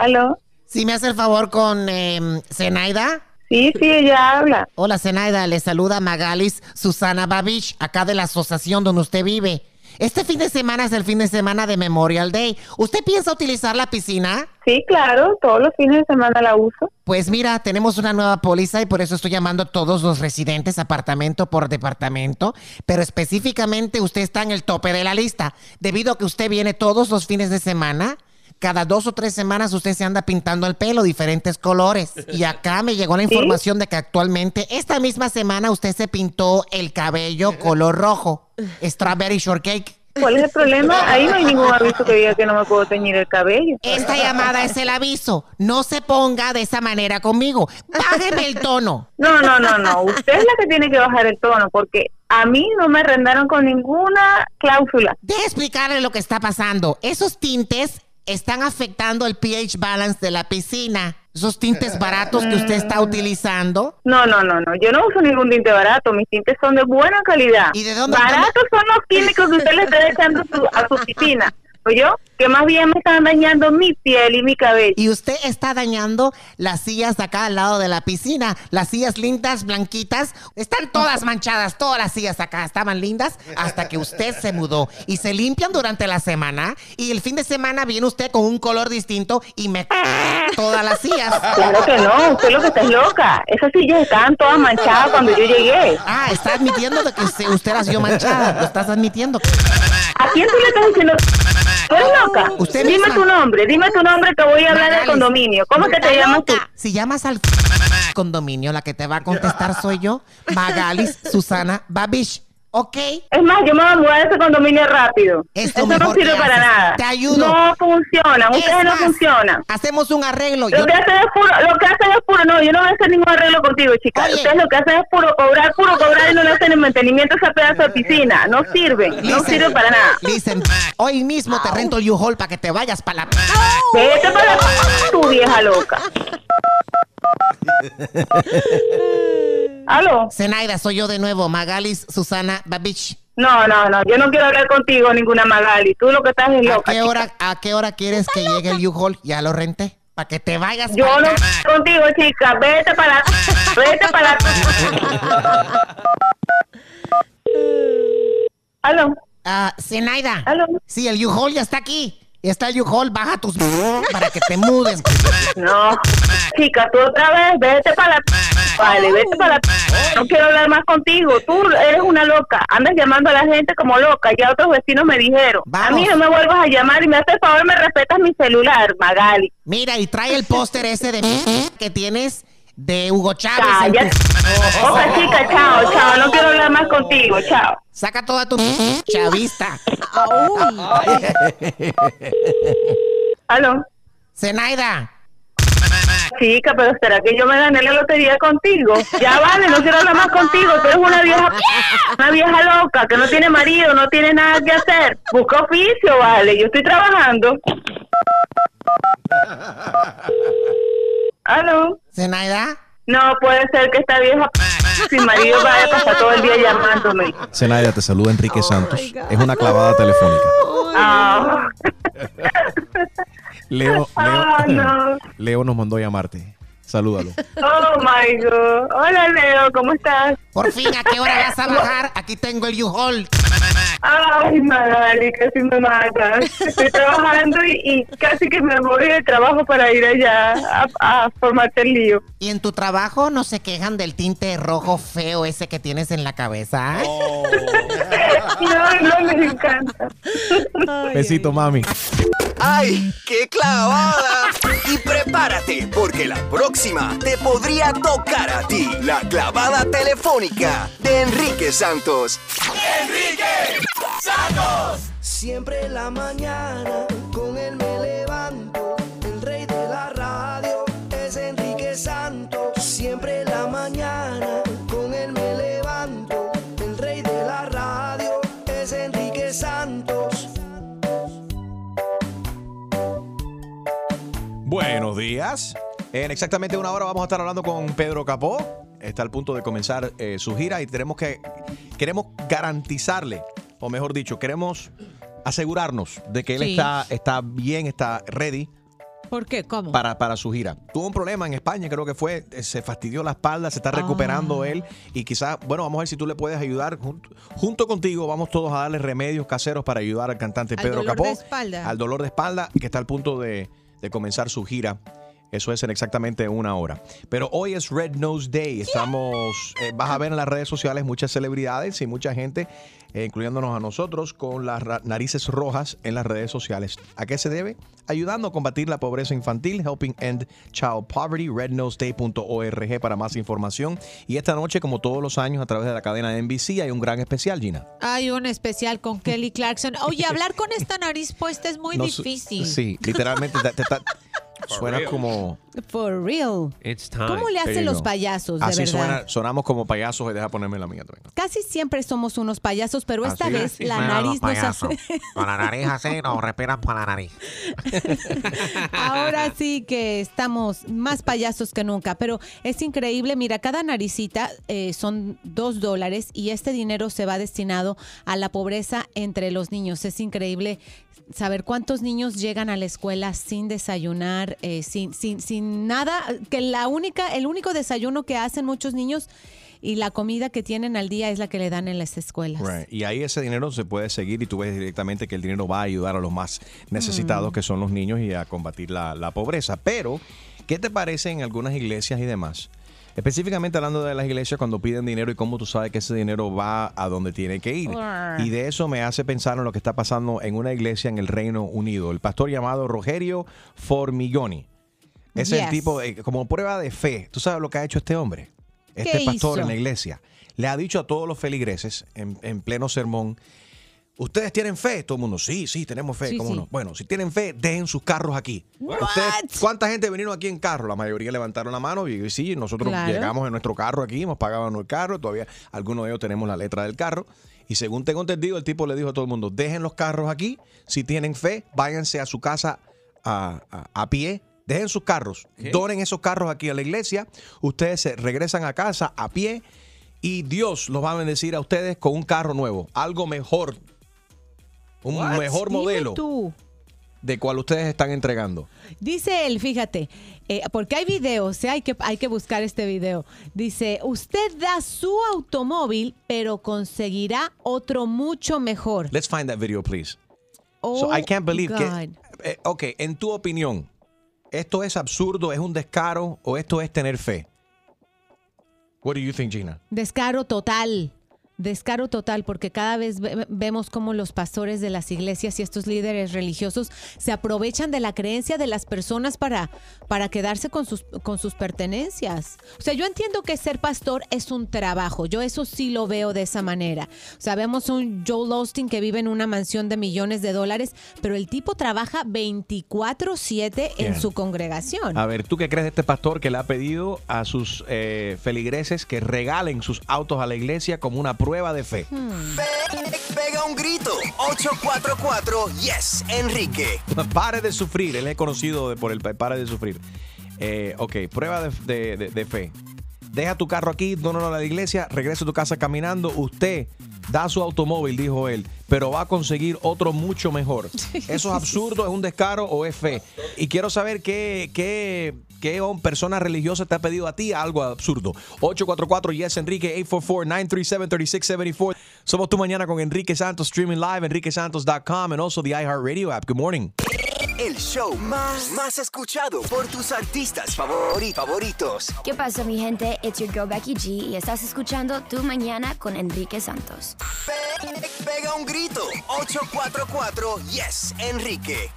Speaker 5: ¿Aló? ¿Sí me hace el favor con eh, Zenaida?
Speaker 10: Sí, sí, ella habla.
Speaker 5: Hola, Zenaida. Le saluda Magalis Susana Babich, acá de la asociación donde usted vive. Este fin de semana es el fin de semana de Memorial Day. ¿Usted piensa utilizar la piscina?
Speaker 10: Sí, claro, todos los fines de semana la uso.
Speaker 5: Pues mira, tenemos una nueva póliza y por eso estoy llamando a todos los residentes apartamento por departamento, pero específicamente usted está en el tope de la lista, debido a que usted viene todos los fines de semana. Cada dos o tres semanas usted se anda pintando el pelo diferentes colores. Y acá me llegó la
Speaker 10: ¿Sí?
Speaker 5: información de que actualmente, esta misma semana, usted se pintó el cabello color rojo. Strawberry shortcake.
Speaker 10: ¿Cuál es el problema? Ahí no hay ningún aviso que diga que no me puedo teñir el cabello.
Speaker 5: Esta llamada es el aviso. No se ponga de esa manera conmigo. Bájeme el tono.
Speaker 10: No, no, no, no. Usted es la que tiene que bajar el tono porque a mí no me arrendaron con ninguna cláusula.
Speaker 5: Deje explicarle lo que está pasando. Esos tintes están afectando el pH balance de la piscina. Esos tintes baratos que usted está utilizando.
Speaker 10: No, no, no, no. Yo no uso ningún tinte barato. Mis tintes son de buena calidad.
Speaker 5: ¿Y de dónde-
Speaker 10: Baratos son los químicos que usted le está echando a su- a su piscina. ¿Oyó? Que más bien me están dañando mi piel y mi cabello.
Speaker 5: Y usted está dañando las sillas de acá al lado de la piscina. Las sillas lindas, blanquitas. Están todas manchadas. Todas las sillas acá estaban lindas hasta que usted se mudó. Y se limpian durante la semana. Y el fin de semana viene usted con un color distinto y me todas las sillas.
Speaker 10: Claro que no, usted lo que está es loca. Esas sillas estaban todas manchadas cuando yo llegué.
Speaker 5: Ah, está admitiendo de que usted ha sido manchada. Lo estás admitiendo.
Speaker 10: ¿A quién tú le estás diciendo? ¿Tú eres loca?
Speaker 5: Usted
Speaker 10: dime
Speaker 5: misma.
Speaker 10: tu nombre, dime tu nombre que voy a hablar del condominio. ¿Cómo que te llamas tú?
Speaker 5: Si llamas al condominio, la que te va a contestar soy yo, Magalis Susana Babish. ¿Ok?
Speaker 10: Es más, yo me voy a mudar de ese condominio rápido.
Speaker 5: Es lo
Speaker 10: Eso no sirve para nada.
Speaker 5: Te ayudo.
Speaker 10: No funcionan,
Speaker 5: Es
Speaker 10: ustedes no funcionan.
Speaker 5: Hacemos un arreglo.
Speaker 10: Lo
Speaker 5: Yo-
Speaker 10: que hacen es puro, lo que hacen es puro, no, yo no voy a hacer ningún arreglo contigo, chica.
Speaker 5: Oye.
Speaker 10: Ustedes lo que hacen es puro cobrar, puro cobrar y no le hacen el mantenimiento a esa pedazo de piscina. No sirve, no
Speaker 5: Listen,
Speaker 10: sirve para nada.
Speaker 5: Listen, hoy mismo te rento el U-Haul para que te vayas para la...
Speaker 10: Vete para la tu vieja loca. ¿Aló?
Speaker 5: Zenaida, soy yo de nuevo, Magalis Susana Babich.
Speaker 10: No, no, no, yo no quiero hablar contigo, ninguna Magali. Tú lo que estás es
Speaker 5: ¿A
Speaker 10: loca.
Speaker 5: qué hora, a qué hora quieres que llegue el U-Haul? Ya lo renté. Para que te vayas
Speaker 10: Yo no contigo, chica. Vete para. Vete para. ¿Aló?
Speaker 5: Ah, Zenaida.
Speaker 10: ¿Aló?
Speaker 5: Sí, el U-Haul ya está aquí. Está el U-Haul, baja tus... para que te mudes.
Speaker 10: No, chica, tú otra vez, vete para la... Vale, vete para la... No quiero hablar más contigo. Tú eres una loca. Andas llamando a la gente como loca. Ya otros vecinos me dijeron. A mí no me vuelvas a llamar y me haces favor, me respetas mi celular, Magali.
Speaker 5: Mira, y trae el póster ese de que tienes de Hugo Chávez.
Speaker 10: Cállate.
Speaker 5: tu-
Speaker 10: Oja, chica, chao, chao. No quiero hablar más contigo, chao.
Speaker 5: Saca toda tu chavista.
Speaker 10: ¿Aló?
Speaker 5: Zenaida.
Speaker 10: Chica, pero ¿será que yo me gané la lotería contigo? Ya vale, no quiero hablar más contigo. Tú eres una vieja, una vieja loca que no tiene marido, no tiene nada que hacer. Busca oficio, vale. Yo estoy trabajando. ¿Aló?
Speaker 5: Zenaida.
Speaker 10: No puede ser que esta vieja sin marido vaya a pasar todo el día llamándome.
Speaker 2: Zenaida, te saluda Enrique Santos. Es una clavada telefónica.
Speaker 10: Ah,
Speaker 2: Leo, Leo,
Speaker 10: ah, no.
Speaker 2: Leo nos mandó a llamarte. Salúdalo.
Speaker 10: Oh my God. Hola, Leo, ¿cómo estás?
Speaker 5: Por fin, ¿a qué hora vas a bajar? Aquí tengo el U-Haul.
Speaker 10: Ay, Magali, casi me matas. Estoy trabajando y, y casi que me voy de trabajo para ir allá a, a formarte el lío.
Speaker 5: ¿Y en tu trabajo no se quejan del tinte rojo feo ese que tienes en la cabeza?
Speaker 10: No, no me encanta.
Speaker 2: Besito, mami.
Speaker 7: ¡Ay, qué clavada! Y prepárate, porque la próxima te podría tocar a ti. La clavada telefónica de Enrique Santos.
Speaker 1: ¡Enrique Santos!
Speaker 24: Siempre en la mañana con él me levanto. El rey de la radio es Enrique Santos. Siempre en la mañana con él me levanto. El rey de la radio es Enrique Santos.
Speaker 2: Buenos días. En exactamente una hora vamos a estar hablando con Pedro Capó. Está al punto de comenzar eh, su gira y tenemos que queremos garantizarle, o mejor dicho, queremos asegurarnos de que él
Speaker 3: Sí.
Speaker 2: está, está bien, está ready
Speaker 3: ¿Por qué? ¿Cómo?
Speaker 2: para, para su gira. Tuvo un problema en España, creo que fue, eh, se fastidió la espalda, se está recuperando
Speaker 3: Ah.
Speaker 2: él y quizás, bueno, vamos a ver si tú le puedes ayudar. Junto, junto contigo vamos todos a darle remedios caseros para ayudar al cantante
Speaker 3: Al
Speaker 2: Pedro
Speaker 3: dolor
Speaker 2: Capó
Speaker 3: de espalda.
Speaker 2: al dolor de espalda que está al punto de, de comenzar su gira. Eso es en exactamente una hora. Pero hoy es Red Nose Day. Estamos, eh, vas a ver en las redes sociales muchas celebridades y mucha gente, eh, incluyéndonos a nosotros, con las narices rojas en las redes sociales. ¿A qué se debe? Ayudando a combatir la pobreza infantil, Helping End Child Poverty, rednoseday.org para más información. Y esta noche, como todos los años, a través de la cadena NBC, hay un gran especial, Gina.
Speaker 3: Hay un especial con Kelly Clarkson. Oye, hablar con esta nariz puesta es muy difícil.
Speaker 2: Sí, literalmente te- te está- suena
Speaker 22: real.
Speaker 2: como...
Speaker 3: For real.
Speaker 22: It's time.
Speaker 3: ¿Cómo le hacen los payasos, de
Speaker 2: Así
Speaker 3: verdad?
Speaker 2: suena, sonamos como payasos y deja ponerme la mía también.
Speaker 3: Casi siempre somos unos payasos, pero esta
Speaker 2: Así
Speaker 3: vez
Speaker 2: Así
Speaker 3: la nariz nos hace...
Speaker 2: payasos.
Speaker 5: Con la nariz así, nos respiran por la nariz.
Speaker 3: Ahora sí que estamos más payasos que nunca, pero es increíble. Mira, cada naricita eh, son dos dólares y este dinero se va destinado a la pobreza entre los niños. Es increíble saber cuántos niños llegan a la escuela sin desayunar, eh, sin, sin, sin nada, que la única, el único desayuno que hacen muchos niños y la comida que tienen al día es la que le dan en las escuelas.
Speaker 2: Right. Y ahí ese dinero se puede seguir y tú ves directamente que el dinero va a ayudar a los más necesitados,
Speaker 3: Mm.
Speaker 2: que son los niños, y a combatir la, la pobreza. Pero, ¿qué te parece en algunas iglesias y demás? Específicamente hablando de las iglesias cuando piden dinero y cómo tú sabes que ese dinero va a donde tiene que ir. Y de eso me hace pensar en lo que está pasando en una iglesia en el Reino Unido. El pastor llamado Rogerio Formigoni. Es el tipo, eh, como prueba de fe. ¿Tú sabes lo que ha hecho este hombre? Este
Speaker 3: ¿Qué
Speaker 2: pastor
Speaker 3: hizo?
Speaker 2: en la iglesia. Le ha dicho a todos los feligreses en, en pleno sermón, ¿ustedes tienen fe? Todo el mundo, sí, sí, tenemos fe.
Speaker 3: Sí,
Speaker 2: ¿Cómo
Speaker 3: sí.
Speaker 2: no? Bueno, si tienen fe, dejen sus carros aquí. ¿Ustedes, ¿Cuánta gente vinieron aquí en carro? La mayoría levantaron la mano y sí, nosotros
Speaker 3: Claro.
Speaker 2: llegamos en nuestro carro aquí, hemos pagado el carro, todavía algunos de ellos tenemos la letra del carro. Y según tengo entendido, el tipo le dijo a todo el mundo, dejen los carros aquí, si tienen fe, váyanse a su casa a, a- a pie, dejen sus carros, donen esos carros aquí a la iglesia, ustedes se regresan a casa a pie y Dios los va a bendecir a ustedes con un carro nuevo, algo mejor, un
Speaker 3: What?
Speaker 2: mejor
Speaker 3: Dime
Speaker 2: modelo
Speaker 3: tú.
Speaker 2: de cual ustedes están entregando.
Speaker 3: Dice él, fíjate, eh, porque hay videos, ¿eh? hay, que, hay que buscar este video. Dice, usted da su automóvil, pero conseguirá otro mucho mejor.
Speaker 2: Let's find that video, please.
Speaker 3: Oh,
Speaker 2: so I can't believe
Speaker 3: God.
Speaker 2: que. eh, ok, en tu opinión, ¿esto es absurdo, es un descaro o esto es tener fe? What do you think, Gina?
Speaker 3: Descaro total. Descaro total, porque cada vez ve- vemos cómo los pastores de las iglesias y estos líderes religiosos se aprovechan de la creencia de las personas para, para quedarse con sus, con sus pertenencias. O sea, yo entiendo que ser pastor es un trabajo, yo eso sí lo veo de esa manera. O sea, vemos un Joel Austin que vive en una mansión de millones de dólares, pero el tipo trabaja 24/7 en su congregación.
Speaker 2: A ver, ¿tú qué crees de este pastor que le ha pedido a sus eh, feligreses que regalen sus autos a la iglesia como una prueba de fe?
Speaker 7: Pe- Pega un grito. 844 Yes, Enrique.
Speaker 2: Pare de sufrir. Él es conocido por el pa- pare de sufrir. Eh, ok, prueba de, de- de- de fe. Deja tu carro aquí, dónalo a la iglesia, regresa a tu casa caminando. Usted da su automóvil, dijo él, pero va a conseguir otro mucho mejor. ¿Eso es absurdo, es un descaro o es fe? Y quiero saber qué, qué, qué persona religiosa te ha pedido a ti algo absurdo. 844 Yes Enrique 844-937-3674. Somos tu mañana con Enrique Santos, streaming live, enriquesantos.com and also the iHeartRadio app. Good morning.
Speaker 7: El show más, más escuchado por tus artistas favori- favoritos.
Speaker 25: ¿Qué pasa, mi gente? It's your girl Becky G y estás escuchando Tu Mañana con Enrique Santos.
Speaker 7: Pe- Pega un grito. 844 Yes, Enrique.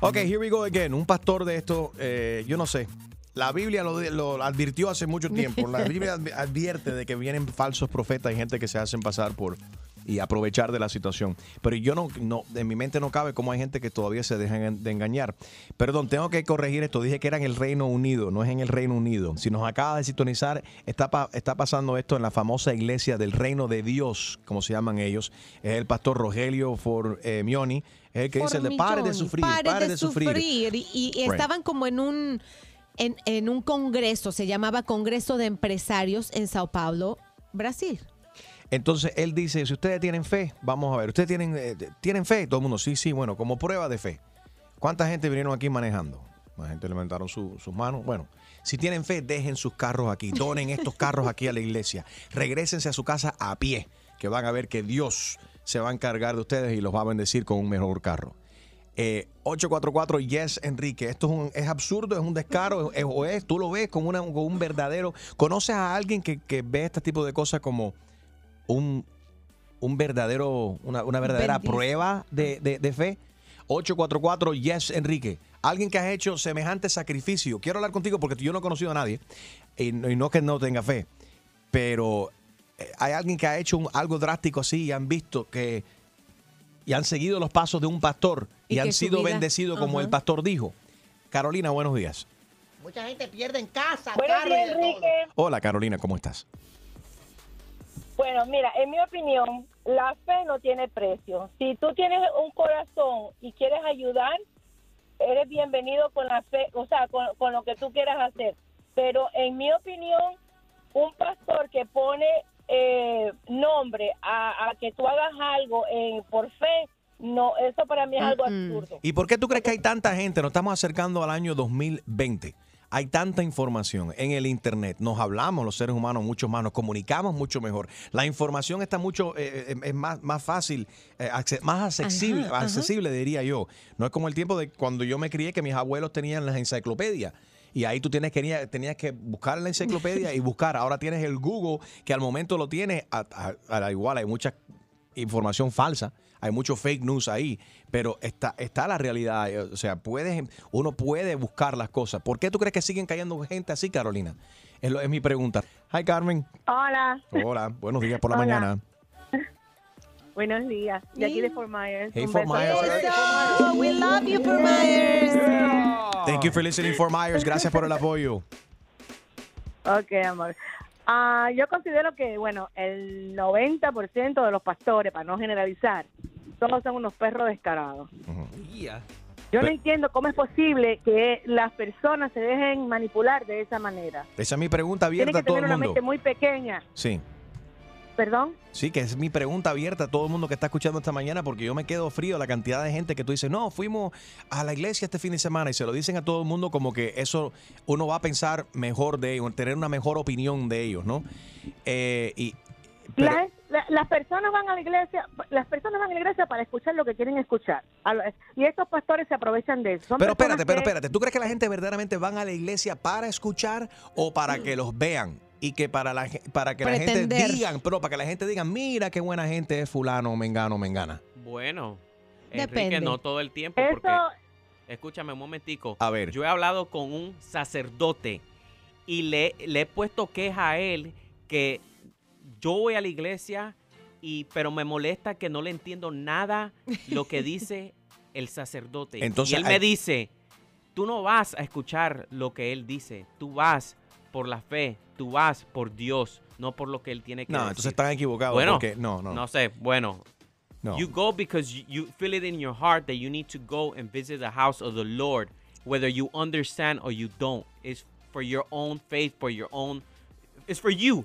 Speaker 2: Ok, here we go again. Un pastor de esto, eh, yo no sé. La Biblia lo, lo advirtió hace mucho tiempo. La Biblia adv- advierte de que vienen falsos profetas y gente que se hacen pasar por y aprovechar de la situación. Pero yo no, no, en mi mente no cabe cómo hay gente que todavía se dejan de engañar. Perdón, tengo que corregir esto. Dije que era en el Reino Unido, no es en el Reino Unido. Si nos acaba de sintonizar, está, pa- está pasando esto en la famosa iglesia del Reino de Dios, como se llaman ellos. Es el pastor Rogelio Formioni. Es el que dice, pare de sufrir,
Speaker 3: pare, de, sufrir. Y, y
Speaker 2: Right.
Speaker 3: estaban como en un, en, en un congreso, se llamaba Congreso de Empresarios en Sao Paulo, Brasil.
Speaker 2: Entonces él dice, si ustedes tienen fe, vamos a ver, ustedes tienen, eh, tienen fe, todo el mundo, sí, sí, bueno, como prueba de fe. ¿Cuánta gente vinieron aquí manejando? La gente levantaron su- sus manos. Bueno, si tienen fe, dejen sus carros aquí, donen estos carros aquí a la iglesia, regrésense a su casa a pie, que van a ver que Dios se va a encargar de ustedes y los va a bendecir con un mejor carro. Eh, 844 Yes Enrique. Esto es, un- es absurdo, es un descaro, tú lo ves como un verdadero. ¿Conoces a alguien que ve este tipo de cosas como un, un verdadero, una, una verdadera prueba de, de- de fe? 844 Yes Enrique. Alguien que ha hecho semejante sacrificio. Quiero hablar contigo porque yo no he conocido a nadie y, no- y no que no tenga fe, pero eh, hay alguien que ha hecho un- algo drástico así y han visto que y han seguido los pasos de un pastor y,
Speaker 5: Y
Speaker 2: han sido
Speaker 5: vida-
Speaker 2: bendecidos como el pastor dijo. Carolina, buenos días.
Speaker 5: Mucha gente pierde en casa,
Speaker 10: Buenos días. Enrique.
Speaker 2: Hola Carolina, ¿cómo estás?
Speaker 10: Bueno, mira, en mi opinión, la fe no tiene precio. Si tú tienes un corazón y quieres ayudar, eres bienvenido con la fe, o sea, con, con lo que tú quieras hacer. Pero en mi opinión, un pastor que pone eh, nombre a, a que tú hagas algo eh, por fe, no, eso para mí es algo absurdo.
Speaker 2: ¿Y por qué tú crees que hay tanta gente? Nos estamos acercando al año 2020. Hay tanta información en el Internet. Nos hablamos los seres humanos mucho más, nos comunicamos mucho mejor. La información está mucho, eh, eh, es más, más fácil, eh, más accesible,
Speaker 26: Ajá, ajá.
Speaker 2: accesible, diría yo. No es como el tiempo de cuando yo me crié que mis abuelos tenían las enciclopedias. Y ahí tú tienes, quería- tenías que buscar la enciclopedia y buscar. Ahora tienes el Google, que al momento lo tienes, a, a- a la igual hay mucha información falsa, hay mucho fake news ahí, pero está, está la realidad, eh, o sea, puedes, uno puede buscar las cosas. ¿Por qué tú crees que siguen cayendo gente así, Carolina? Es, lo- es mi pregunta. Hi, Carmen.
Speaker 23: Hola,
Speaker 2: Hola, buenos días por la
Speaker 23: Hola.
Speaker 2: mañana.
Speaker 23: buenos días. De aquí de Fort Myers.
Speaker 2: Hey, Fort. Myers.
Speaker 3: We love you, Fort Myers.
Speaker 2: Thank you for listening, Fort Myers. Gracias por el apoyo.
Speaker 23: Ok, amor. Ah, yo considero que, bueno, el 90% de los pastores, para no generalizar, todos son unos perros descarados. Yo no entiendo cómo es posible que las personas se dejen manipular de esa manera.
Speaker 2: Esa es mi pregunta
Speaker 23: Tienen
Speaker 2: abierta
Speaker 23: que
Speaker 2: a todo
Speaker 23: tener
Speaker 2: el
Speaker 23: una mente muy pequeña.
Speaker 2: Sí.
Speaker 23: ¿Perdón?
Speaker 2: Sí, que es mi pregunta abierta a todo el mundo que está escuchando esta mañana porque yo me quedo frío la cantidad de gente que tú dices, no, fuimos a la iglesia este fin de semana y se lo dicen a todo el mundo como que eso uno va a pensar mejor de ellos, tener una mejor opinión de ellos, ¿no? Eh, y, pero-
Speaker 23: La- la- las personas van a la iglesia, las personas van a la iglesia para escuchar lo que quieren escuchar. Y estos pastores se aprovechan de eso. Son
Speaker 2: pero espérate, pero espérate, ¿tú crees que la gente verdaderamente van a la iglesia para escuchar o para que los vean? Y que para la para que la gente digan, pero para que la gente diga, mira qué buena gente es fulano, mengano, mengana.
Speaker 4: Bueno,
Speaker 3: Depende.
Speaker 4: Enrique, no todo el tiempo,
Speaker 23: Eso-
Speaker 4: porque escúchame un momentico.
Speaker 2: A ver.
Speaker 4: Yo he hablado con un sacerdote y le, le he puesto queja a él que yo voy a la iglesia y pero me molesta que no le entiendo nada lo que dice el sacerdote.
Speaker 2: Entonces,
Speaker 4: y él
Speaker 2: hay-
Speaker 4: me dice, tú no vas a escuchar lo que él dice, tú vas por la fe, tú vas por Dios, no por lo que él tiene que
Speaker 2: No,
Speaker 4: decir.
Speaker 2: entonces están equivocados
Speaker 4: Bueno,
Speaker 2: porque no, no.
Speaker 4: No sé, bueno.
Speaker 2: No.
Speaker 4: You go because you, you feel it in your heart that you need to go and visit the house of the Lord, whether you understand or you don't. It's for your own faith, for your own. It's for you.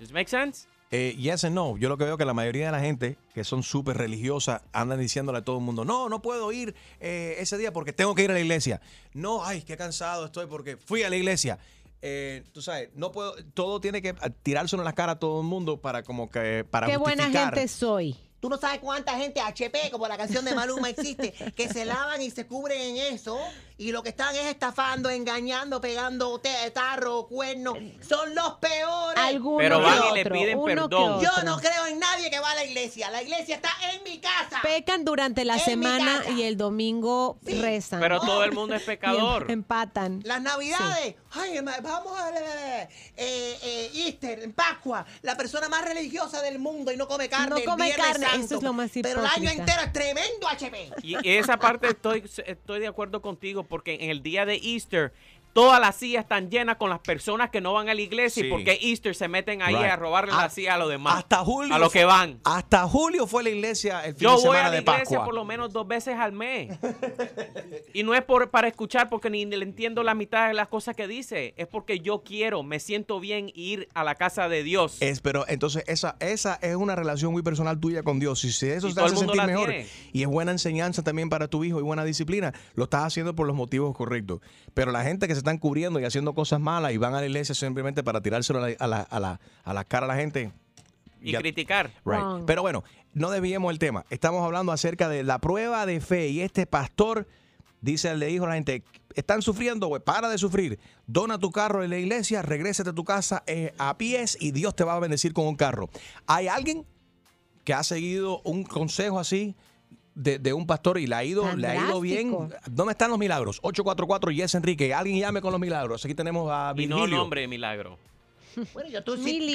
Speaker 4: Does it make sense?
Speaker 2: Eh, yes and no. Yo lo que veo que la mayoría de la gente que son súper religiosas andan diciéndole a todo el mundo, no, no puedo ir eh, ese día porque tengo que ir a la iglesia. No, ay, qué cansado estoy porque fui a la iglesia. Eh, tú sabes, no puedo, todo tiene que tirárselo en la cara a todo el mundo para como que, para
Speaker 3: Qué buena
Speaker 2: justificar.
Speaker 3: gente soy.
Speaker 5: Tú no sabes cuánta gente HP, como la canción de Maluma existe, que se lavan y se cubren en eso y lo que están es estafando, engañando, pegando te- tarro, cuernos. Son los peores.
Speaker 3: Alguno
Speaker 4: Pero van y le piden
Speaker 3: uno que
Speaker 4: perdón.
Speaker 5: Yo no creo en nadie que va a la iglesia. La iglesia está en mi casa.
Speaker 3: Pecan durante la
Speaker 5: En
Speaker 3: semana y el domingo rezan.
Speaker 4: Pero todo el mundo es
Speaker 3: Y
Speaker 4: pecador.
Speaker 3: em- empatan.
Speaker 5: Las navidades, ay, herma- vamos a eh, eh, Easter, en Pascua, la persona más religiosa del mundo y no come carne.
Speaker 3: No come carne, eso es lo más
Speaker 5: Pero el año entero es tremendo HP.
Speaker 4: Y esa parte estoy, estoy de acuerdo contigo porque en el día de Easter Todas las sillas están llenas con las personas que no van a la iglesia
Speaker 2: Sí.
Speaker 4: y porque Easter se meten ahí
Speaker 2: Right.
Speaker 4: a robarle
Speaker 2: Ah,
Speaker 4: la silla a los demás.
Speaker 2: Hasta julio.
Speaker 4: A los que van.
Speaker 2: Hasta julio fue la iglesia el fin
Speaker 4: Yo
Speaker 2: de
Speaker 4: voy
Speaker 2: semana
Speaker 4: a la
Speaker 2: de
Speaker 4: iglesia
Speaker 2: Pascua.
Speaker 4: por lo menos dos veces al mes. y no es por, para escuchar porque ni le entiendo la mitad de las cosas que dice. Es porque yo quiero, me siento bien ir a la casa de Dios.
Speaker 2: Es, pero entonces esa, esa es una relación muy personal tuya con Dios. Y si eso
Speaker 4: Y
Speaker 2: te hace sentir mejor
Speaker 4: tiene.
Speaker 2: y es buena enseñanza también para tu hijo y buena disciplina, lo estás haciendo por los motivos correctos. Pero la gente que se están cubriendo y haciendo cosas malas y van a la iglesia simplemente para tirárselo a la, a la, a la, a la cara a la gente.
Speaker 4: Y
Speaker 2: ya-
Speaker 4: criticar.
Speaker 2: Right. Pero bueno, no desviemos el tema. Estamos hablando acerca de la prueba de fe y este pastor dice, le dijo a la gente, están sufriendo, para de sufrir. Dona tu carro en la iglesia, regrésate a tu casa eh, a pies y Dios te va a bendecir con un carro. ¿Hay alguien que ha seguido un consejo así? De, de un pastor y le ha ido, le ha ido bien. ¿Dónde están los milagros? 844 Yes Enrique. Alguien llame con los milagros. Aquí tenemos a
Speaker 4: Y no
Speaker 2: Virgilio.
Speaker 4: nombre de milagro.
Speaker 5: Bueno, yo tú sí.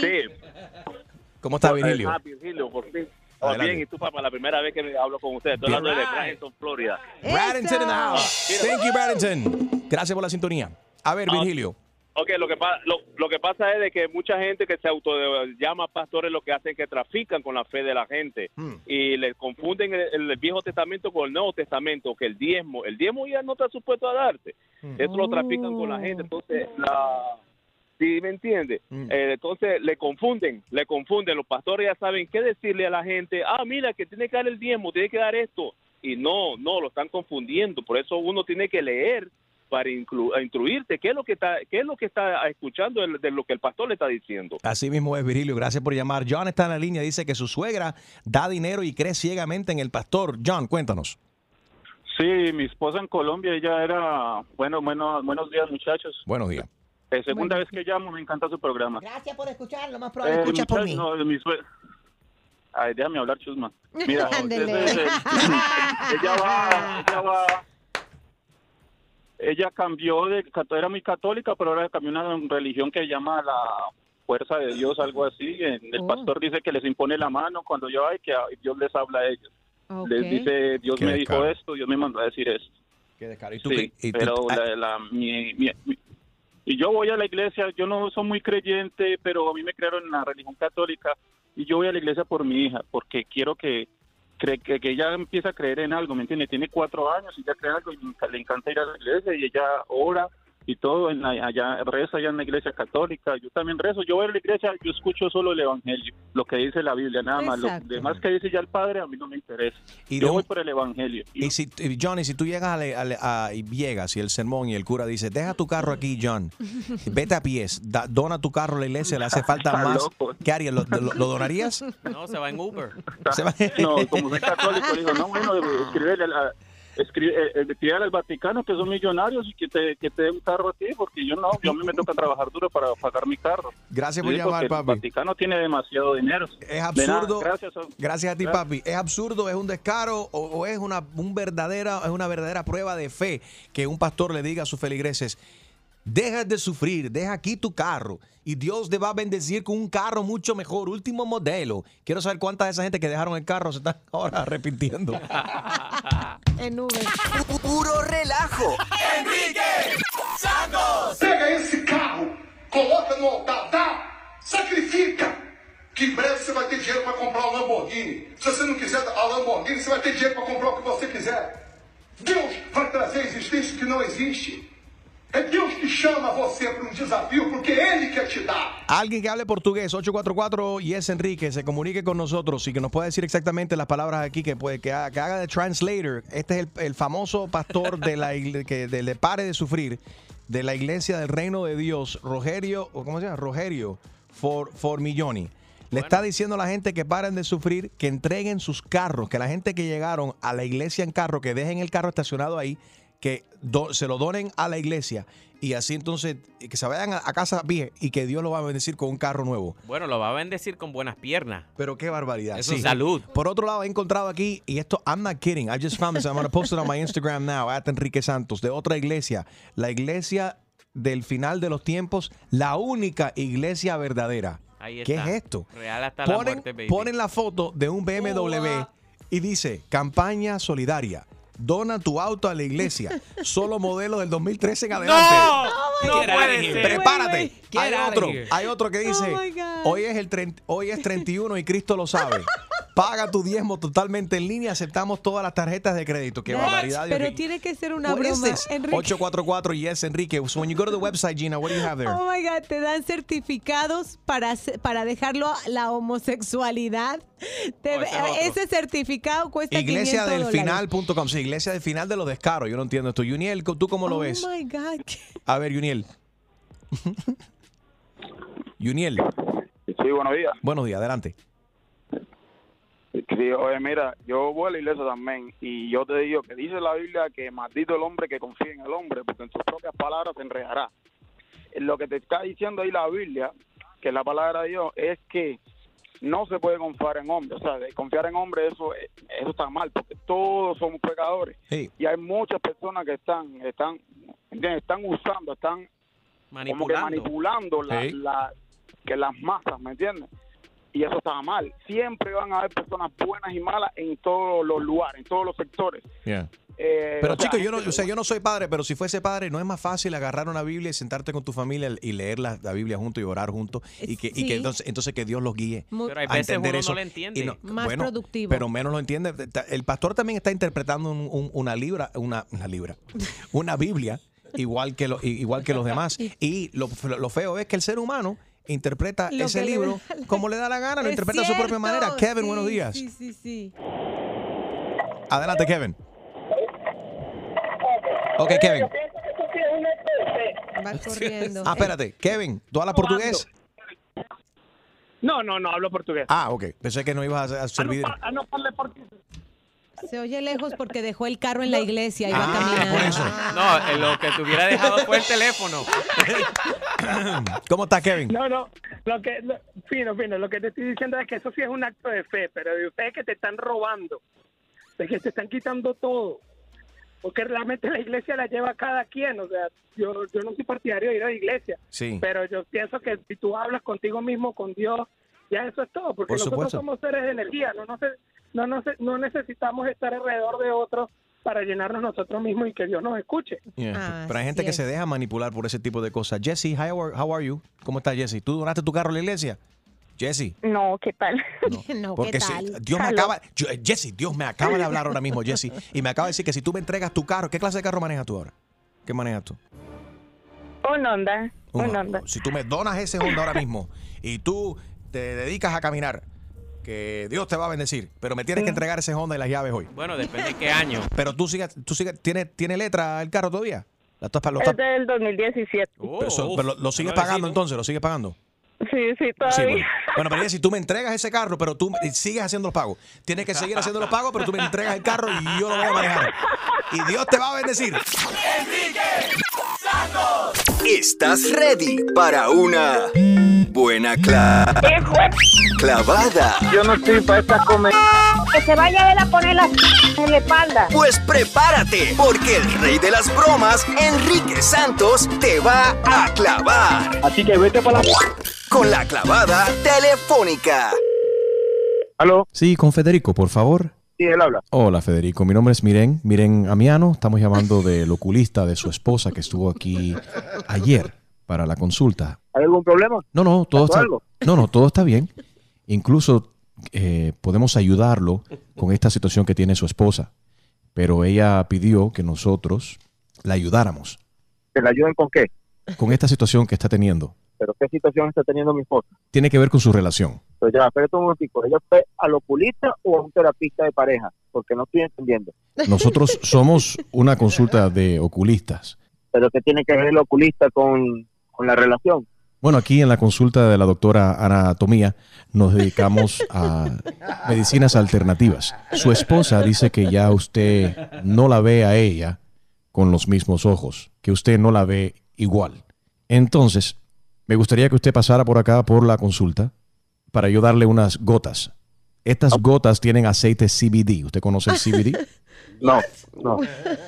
Speaker 2: ¿Cómo está Virgilio?
Speaker 26: Ah, Virgilio, por fin.
Speaker 2: Adelante.
Speaker 26: bien, y tú, papá, la primera vez que hablo con usted. Estoy hablando de Bradenton, Florida.
Speaker 2: Bradenton in the house. Thank you, Bradenton. Gracias por la sintonía. A ver,
Speaker 26: Ah,
Speaker 2: Virgilio.
Speaker 26: Ok, lo que, pa- lo, lo que pasa es de que mucha gente que se auto llama pastores lo que hacen es que trafican con la fe de la gente
Speaker 2: Hmm.
Speaker 26: y le confunden el, el Viejo Testamento con el Nuevo Testamento, que el diezmo, el diezmo ya no está supuesto a darte. Eso lo trafican con la gente. Entonces, la... ¿Sí me entiende? Eh, entonces le confunden, le confunden. Los pastores ya saben qué decirle a la gente. Ah, mira, que tiene que dar el diezmo, tiene que dar esto. Y no, no, lo están confundiendo. Por eso uno tiene que leer para inclu- instruirte qué es lo que está, qué es lo que está escuchando de, de lo que el pastor le está diciendo.
Speaker 2: Así mismo es, Virgilio. Gracias por llamar. John está en la línea. Dice que su suegra da dinero y cree ciegamente en el pastor. John, cuéntanos.
Speaker 27: Sí, mi esposa en Colombia, ella era, bueno, bueno, buenos días muchachos.
Speaker 2: Buenos días.
Speaker 27: Eh, segunda vez que llamo, me encanta su programa.
Speaker 5: Gracias por escuchar, lo más probable
Speaker 27: Eh,
Speaker 5: escucha por mí.
Speaker 27: no, mi Ay, déjame hablar, chusma. Mira, entonces, eh, ella va, ella va, ella cambió de, era muy católica, pero ahora cambió a una religión que llama la fuerza de Dios, algo así. El
Speaker 5: Oh.
Speaker 27: pastor dice que les impone la mano cuando yo hay que Dios les habla a ellos. Les dice, Dios
Speaker 2: Qué
Speaker 27: me dijo esto, Dios me mandó a decir esto.
Speaker 2: Qué. ¿Y
Speaker 27: Sí,
Speaker 2: tú-
Speaker 27: pero
Speaker 2: ah,
Speaker 27: la, la- mi- mi- mi- y yo voy a la iglesia, yo no soy muy creyente, pero a mí me crearon en la religión católica y yo voy a la iglesia por mi hija, porque quiero que, cre- que, que ella empiece a creer en algo, ¿me entiende? Tiene cuatro años y ya cree algo y le encanta ir a la iglesia y ella ora y todo, en la- allá reza allá en la iglesia católica, yo también rezo, yo voy a la iglesia, yo escucho solo el evangelio, lo que dice la Biblia, nada más, lo demás que dice ya el Padre a mí no me interesa.
Speaker 2: Y
Speaker 27: yo voy por el evangelio.
Speaker 2: Y si, y Johnny, si tú llegas a, le- a a- y llegas y el sermón y el cura dice, deja tu carro aquí, John, vete a pies, da- dona tu carro a la iglesia, le hace falta más.
Speaker 27: loco.
Speaker 2: ¿Qué harías? ¿Lo, lo- lo donarías?
Speaker 4: No, se va en Uber.
Speaker 2: Se va-
Speaker 27: No, como soy católico, digo, no, bueno, escribirle a, escri- eh, eh, al Vaticano que son millonarios y que te, que te dé un carro a ti, porque yo no, yo a mí me toca trabajar duro para pagar mi carro.
Speaker 2: Gracias por llamar, papi.
Speaker 27: El Vaticano tiene demasiado dinero.
Speaker 2: Es
Speaker 27: De
Speaker 2: absurdo.
Speaker 27: gracias.
Speaker 2: Gracias a ti,
Speaker 27: Gracias.
Speaker 2: papi. Es absurdo, es un descaro o, o es una un verdadera es una verdadera prueba de fe que un pastor le diga a sus feligreses, deja de sufrir, deja aquí tu carro y Dios te va a bendecir con un carro mucho mejor, último modelo. Quiero saber cuántas de esa gente que dejaron el carro se están ahora arrepintiendo.
Speaker 3: En Uber.
Speaker 7: Puro relajo.
Speaker 1: Enrique Santos. Pega esse carro, coloca no altar, sacrifica. Que em breve você vai ter dinheiro para comprar um Lamborghini. Se você não quiser a Lamborghini, você vai ter dinheiro para comprar o que você quiser. Deus vai trazer a existência que não existe. É Deus que chama você para um desafio, porque Ele quer te dar.
Speaker 2: Alguien que hable portugués, 844 Yes Enrique, se comunique con nosotros y que nos pueda decir exactamente las palabras aquí, que, puede, que, haga, que haga de translator. Este es el, el famoso pastor de la que de, pare de sufrir de la iglesia del reino de Dios, Rogerio, o ¿cómo se llama? Rogerio For, Formilloni. Le está diciendo a la gente que paren de sufrir, que entreguen sus carros, que la gente que llegaron a la iglesia en carro, que dejen el carro estacionado ahí, que do- se lo donen a la iglesia y así entonces que se vayan a, a casa pie y que Dios lo va a bendecir con un carro nuevo.
Speaker 4: Bueno, lo va a bendecir con buenas piernas.
Speaker 2: Pero qué barbaridad.
Speaker 4: Eso es salud.
Speaker 2: Por otro lado, he encontrado aquí, y esto, I'm not kidding, I just found this, I'm going to post it on my Instagram now, at Enrique Santos, de otra iglesia, la iglesia del final de los tiempos, la única iglesia verdadera.
Speaker 4: Ahí
Speaker 2: ¿Qué es esto?
Speaker 4: Real hasta la
Speaker 2: Ponen,
Speaker 4: muerte, baby.
Speaker 2: ponen la foto de un BMW y dice, campaña solidaria. Dona tu auto a la iglesia. Solo modelo del 2013 en adelante.
Speaker 4: ¡No!
Speaker 3: Oh
Speaker 2: No puede ser. Prepárate. Hay otro, hay otro que dice,
Speaker 3: Oh my God.
Speaker 2: hoy es el 30 hoy es 31 y Cristo lo sabe. Paga tu diezmo totalmente en línea, aceptamos todas las tarjetas de crédito. Qué barbaridad. Dios
Speaker 3: Pero
Speaker 2: mío.
Speaker 3: tiene que ser una
Speaker 2: What is
Speaker 3: broma,
Speaker 2: this?
Speaker 3: Enrique.
Speaker 2: 844 yes Enrique. So when you go to the website Gina, what do you have there?
Speaker 3: Oh my God, te dan certificados para, hacer- para dejarlo a la homosexualidad. Te-
Speaker 2: Oh, ese
Speaker 3: ese certificado cuesta
Speaker 2: Iglesia
Speaker 3: 500
Speaker 2: del
Speaker 3: dólares.
Speaker 2: final.com. Sí, iglesia del final de los descaros. Yo no entiendo esto. Yuniel, ¿tú cómo lo ves?
Speaker 3: Oh my God.
Speaker 2: A ver, Yuniel. Yuniel.
Speaker 28: Sí, buenos días.
Speaker 2: Buenos días, adelante.
Speaker 28: Sí, oye, mira, yo voy a la iglesia también y yo te digo que dice la Biblia que maldito el hombre que confía en el hombre, porque en sus propias palabras se enredará. Lo que te está diciendo ahí la Biblia, que es la palabra de Dios, es que no se puede confiar en hombres. O sea, de confiar en hombres, eso, eso está mal, porque todos somos pecadores. Y hay muchas personas que están, están, están usando, están como que
Speaker 4: Manipulando.
Speaker 28: manipulando la,
Speaker 4: Sí.
Speaker 28: la- que las masas, ¿me entiendes? Y eso está mal. Siempre van a haber personas buenas y malas en todos los lugares, en todos los sectores.
Speaker 2: Yeah.
Speaker 28: Eh,
Speaker 2: Pero chicos, yo no, o sea, yo no soy padre, pero si fuese padre, ¿no es más fácil agarrar una Biblia y sentarte con tu familia y leer la, la Biblia juntos y orar juntos? Y que, y que entonces, entonces que Dios los guíe.
Speaker 4: Pero hay
Speaker 2: a
Speaker 4: veces
Speaker 2: entender
Speaker 4: uno no
Speaker 2: eso.
Speaker 4: lo entiende.
Speaker 2: Y no-
Speaker 3: Más
Speaker 2: bueno,
Speaker 3: productivo.
Speaker 2: Pero menos lo entiende. El pastor también está interpretando un- un- una libra, una, una libra, una Biblia igual que, lo- igual que los demás. Y lo, lo feo es que el ser humano interpreta
Speaker 3: Lo
Speaker 2: ese
Speaker 3: le
Speaker 2: libro como le da la gana, lo
Speaker 3: Es
Speaker 2: interpreta a su propia
Speaker 3: cierto,
Speaker 2: manera. Kevin,
Speaker 3: sí,
Speaker 2: buenos días.
Speaker 3: Sí, sí, sí.
Speaker 2: Adelante, Kevin. Ok, Kevin.
Speaker 3: Va corriendo.
Speaker 2: Ah, espérate. Kevin, ¿tú hablas portugués?
Speaker 29: No, no, no hablo portugués.
Speaker 2: Ah, ok. Pensé que no ibas a, a servir.
Speaker 29: Ah, no parle portugués.
Speaker 3: Se oye lejos porque dejó el carro en la iglesia y va
Speaker 2: Ah,
Speaker 3: caminando.
Speaker 2: por eso.
Speaker 4: No, eh, lo que te hubiera dejado fue el teléfono.
Speaker 2: ¿Cómo está Kevin?
Speaker 29: No, no, lo que, lo- fino, fino, lo que te estoy diciendo es que eso sí es un acto de fe, pero de ustedes que te están robando, de que te están quitando todo, porque realmente la iglesia la lleva cada quien, o sea, yo, yo no soy partidario de ir a la iglesia,
Speaker 2: Sí.
Speaker 29: pero yo pienso que si tú hablas contigo mismo, con Dios, ya eso es todo, porque
Speaker 2: Por
Speaker 29: nosotros somos seres de energía, no, no, no, no, no necesitamos estar alrededor de otros para llenarnos nosotros mismos y que Dios nos escuche.
Speaker 2: Yeah.
Speaker 29: Ah,
Speaker 2: Pero hay gente que
Speaker 29: es.
Speaker 2: se deja manipular por ese tipo de cosas. Jesse, how are, how are you? ¿Cómo estás, Jesse? ¿Tú donaste tu carro a la iglesia? Jesse.
Speaker 10: No, ¿qué tal?
Speaker 3: No,
Speaker 2: Porque si- Dios me acaba, yo- eh, Jesse, Dios me acaba de hablar ahora mismo, Jesse, y me acaba de decir que si tú me entregas tu carro, ¿qué clase de carro manejas tú ahora? ¿Qué manejas tú?
Speaker 10: Un Honda,
Speaker 2: Un
Speaker 10: un Honda.
Speaker 2: Si tú me donas ese Honda ahora mismo y tú te dedicas a caminar, que Dios te va a bendecir, pero me tienes que entregar ese Honda y las llaves hoy.
Speaker 4: Bueno, depende de qué año.
Speaker 2: Pero tú sigues, tú sigues, ¿tiene, ¿tiene letra el carro todavía? La lo,
Speaker 10: Es del 2017.
Speaker 2: pero eso- pero lo, lo sigues pagando entonces, lo sigues pagando.
Speaker 10: Sí, sí,
Speaker 2: Sí,
Speaker 10: todavía.
Speaker 2: bueno. Bueno, pero si tú me entregas ese carro, pero tú sigues haciendo los pagos. Tienes que seguir haciendo los pagos, pero tú me entregas el carro y yo lo voy a manejar. Y Dios te va a bendecir.
Speaker 7: ¿Estás ready para una buena cla- clavada?
Speaker 23: Yo no estoy para esta comedia.
Speaker 10: Que se vaya a ver a poner la en la espalda.
Speaker 7: Pues prepárate, porque el rey de las bromas, Enrique Santos, te va a clavar.
Speaker 23: Así que vete para la...
Speaker 7: Con la clavada telefónica.
Speaker 28: ¿Aló?
Speaker 2: Sí, con Federico, por favor.
Speaker 28: Sí, él habla.
Speaker 2: Hola, Federico. Mi nombre es Miren, Miren Amiano. Estamos llamando del oculista de su esposa que estuvo aquí ayer para la consulta.
Speaker 28: ¿Hay algún problema?
Speaker 2: No, no, todo
Speaker 28: ¿Pasó
Speaker 2: está,
Speaker 28: algo?
Speaker 2: no, no, todo está bien. Incluso eh, podemos ayudarlo con esta situación que tiene su esposa. Pero ella pidió que nosotros la ayudáramos
Speaker 28: ¿Que le ayuden con qué?
Speaker 2: con esta situación que está teniendo.
Speaker 28: ¿Pero qué situación está teniendo mi esposa?
Speaker 2: Tiene que ver con su relación.
Speaker 28: Pues ya, espérate un momentico. ¿Ella fue al oculista o a un terapista de pareja? Porque no estoy entendiendo.
Speaker 2: Nosotros somos una consulta de oculistas.
Speaker 28: ¿Pero qué tiene que ver el oculista con, con la relación?
Speaker 2: Bueno, aquí en la consulta de la doctora Anatomía nos dedicamos a medicinas alternativas. Su esposa dice que ya usted no la ve a ella con los mismos ojos, que usted no la ve igual. Entonces, me gustaría que usted pasara por acá por la consulta para yo darle unas gotas. Estas gotas tienen aceite CBD. ¿Usted conoce el CBD?
Speaker 28: No, no.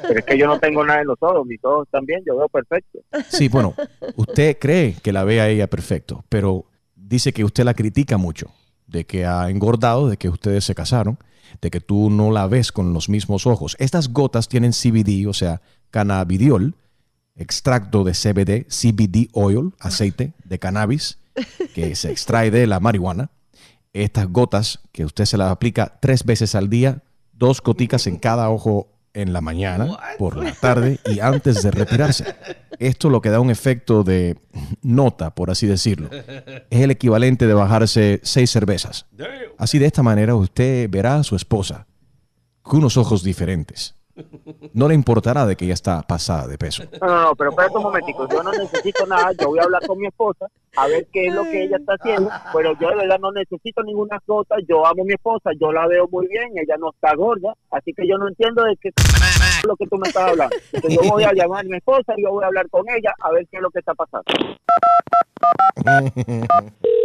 Speaker 28: Pero es que yo no tengo nada en los ojos. Mis ojos están bien, yo veo perfecto.
Speaker 2: Sí, bueno, usted cree que la ve a ella perfecto, pero dice que usted la critica mucho, de que ha engordado, de que ustedes se casaron, de que tú no la ves con los mismos ojos. Estas gotas tienen CBD, o sea, cannabidiol, extracto de CBD, CBD oil, aceite de cannabis, que se extrae de la marihuana. Estas gotas que usted se las aplica tres veces al día, dos goticas en cada ojo en la mañana, por la tarde y antes de retirarse. Esto lo que da un efecto de nota, por así decirlo. Es el equivalente de bajarse seis cervezas. Así de esta manera usted verá a su esposa con unos ojos diferentes. No le importará de que ella está pasada de peso.
Speaker 27: No, no, no, pero espérate un momentico. Yo no necesito nada. Yo voy a hablar con mi esposa a ver qué es lo que ella está haciendo. Pero yo de verdad no necesito ninguna gota. Yo amo a mi esposa. Yo la veo muy bien. Ella no está gorda. Así que yo no entiendo de qué lo que tú me estás hablando. Entonces yo voy a llamar a mi esposa y yo voy a hablar con ella a ver qué es lo que está pasando.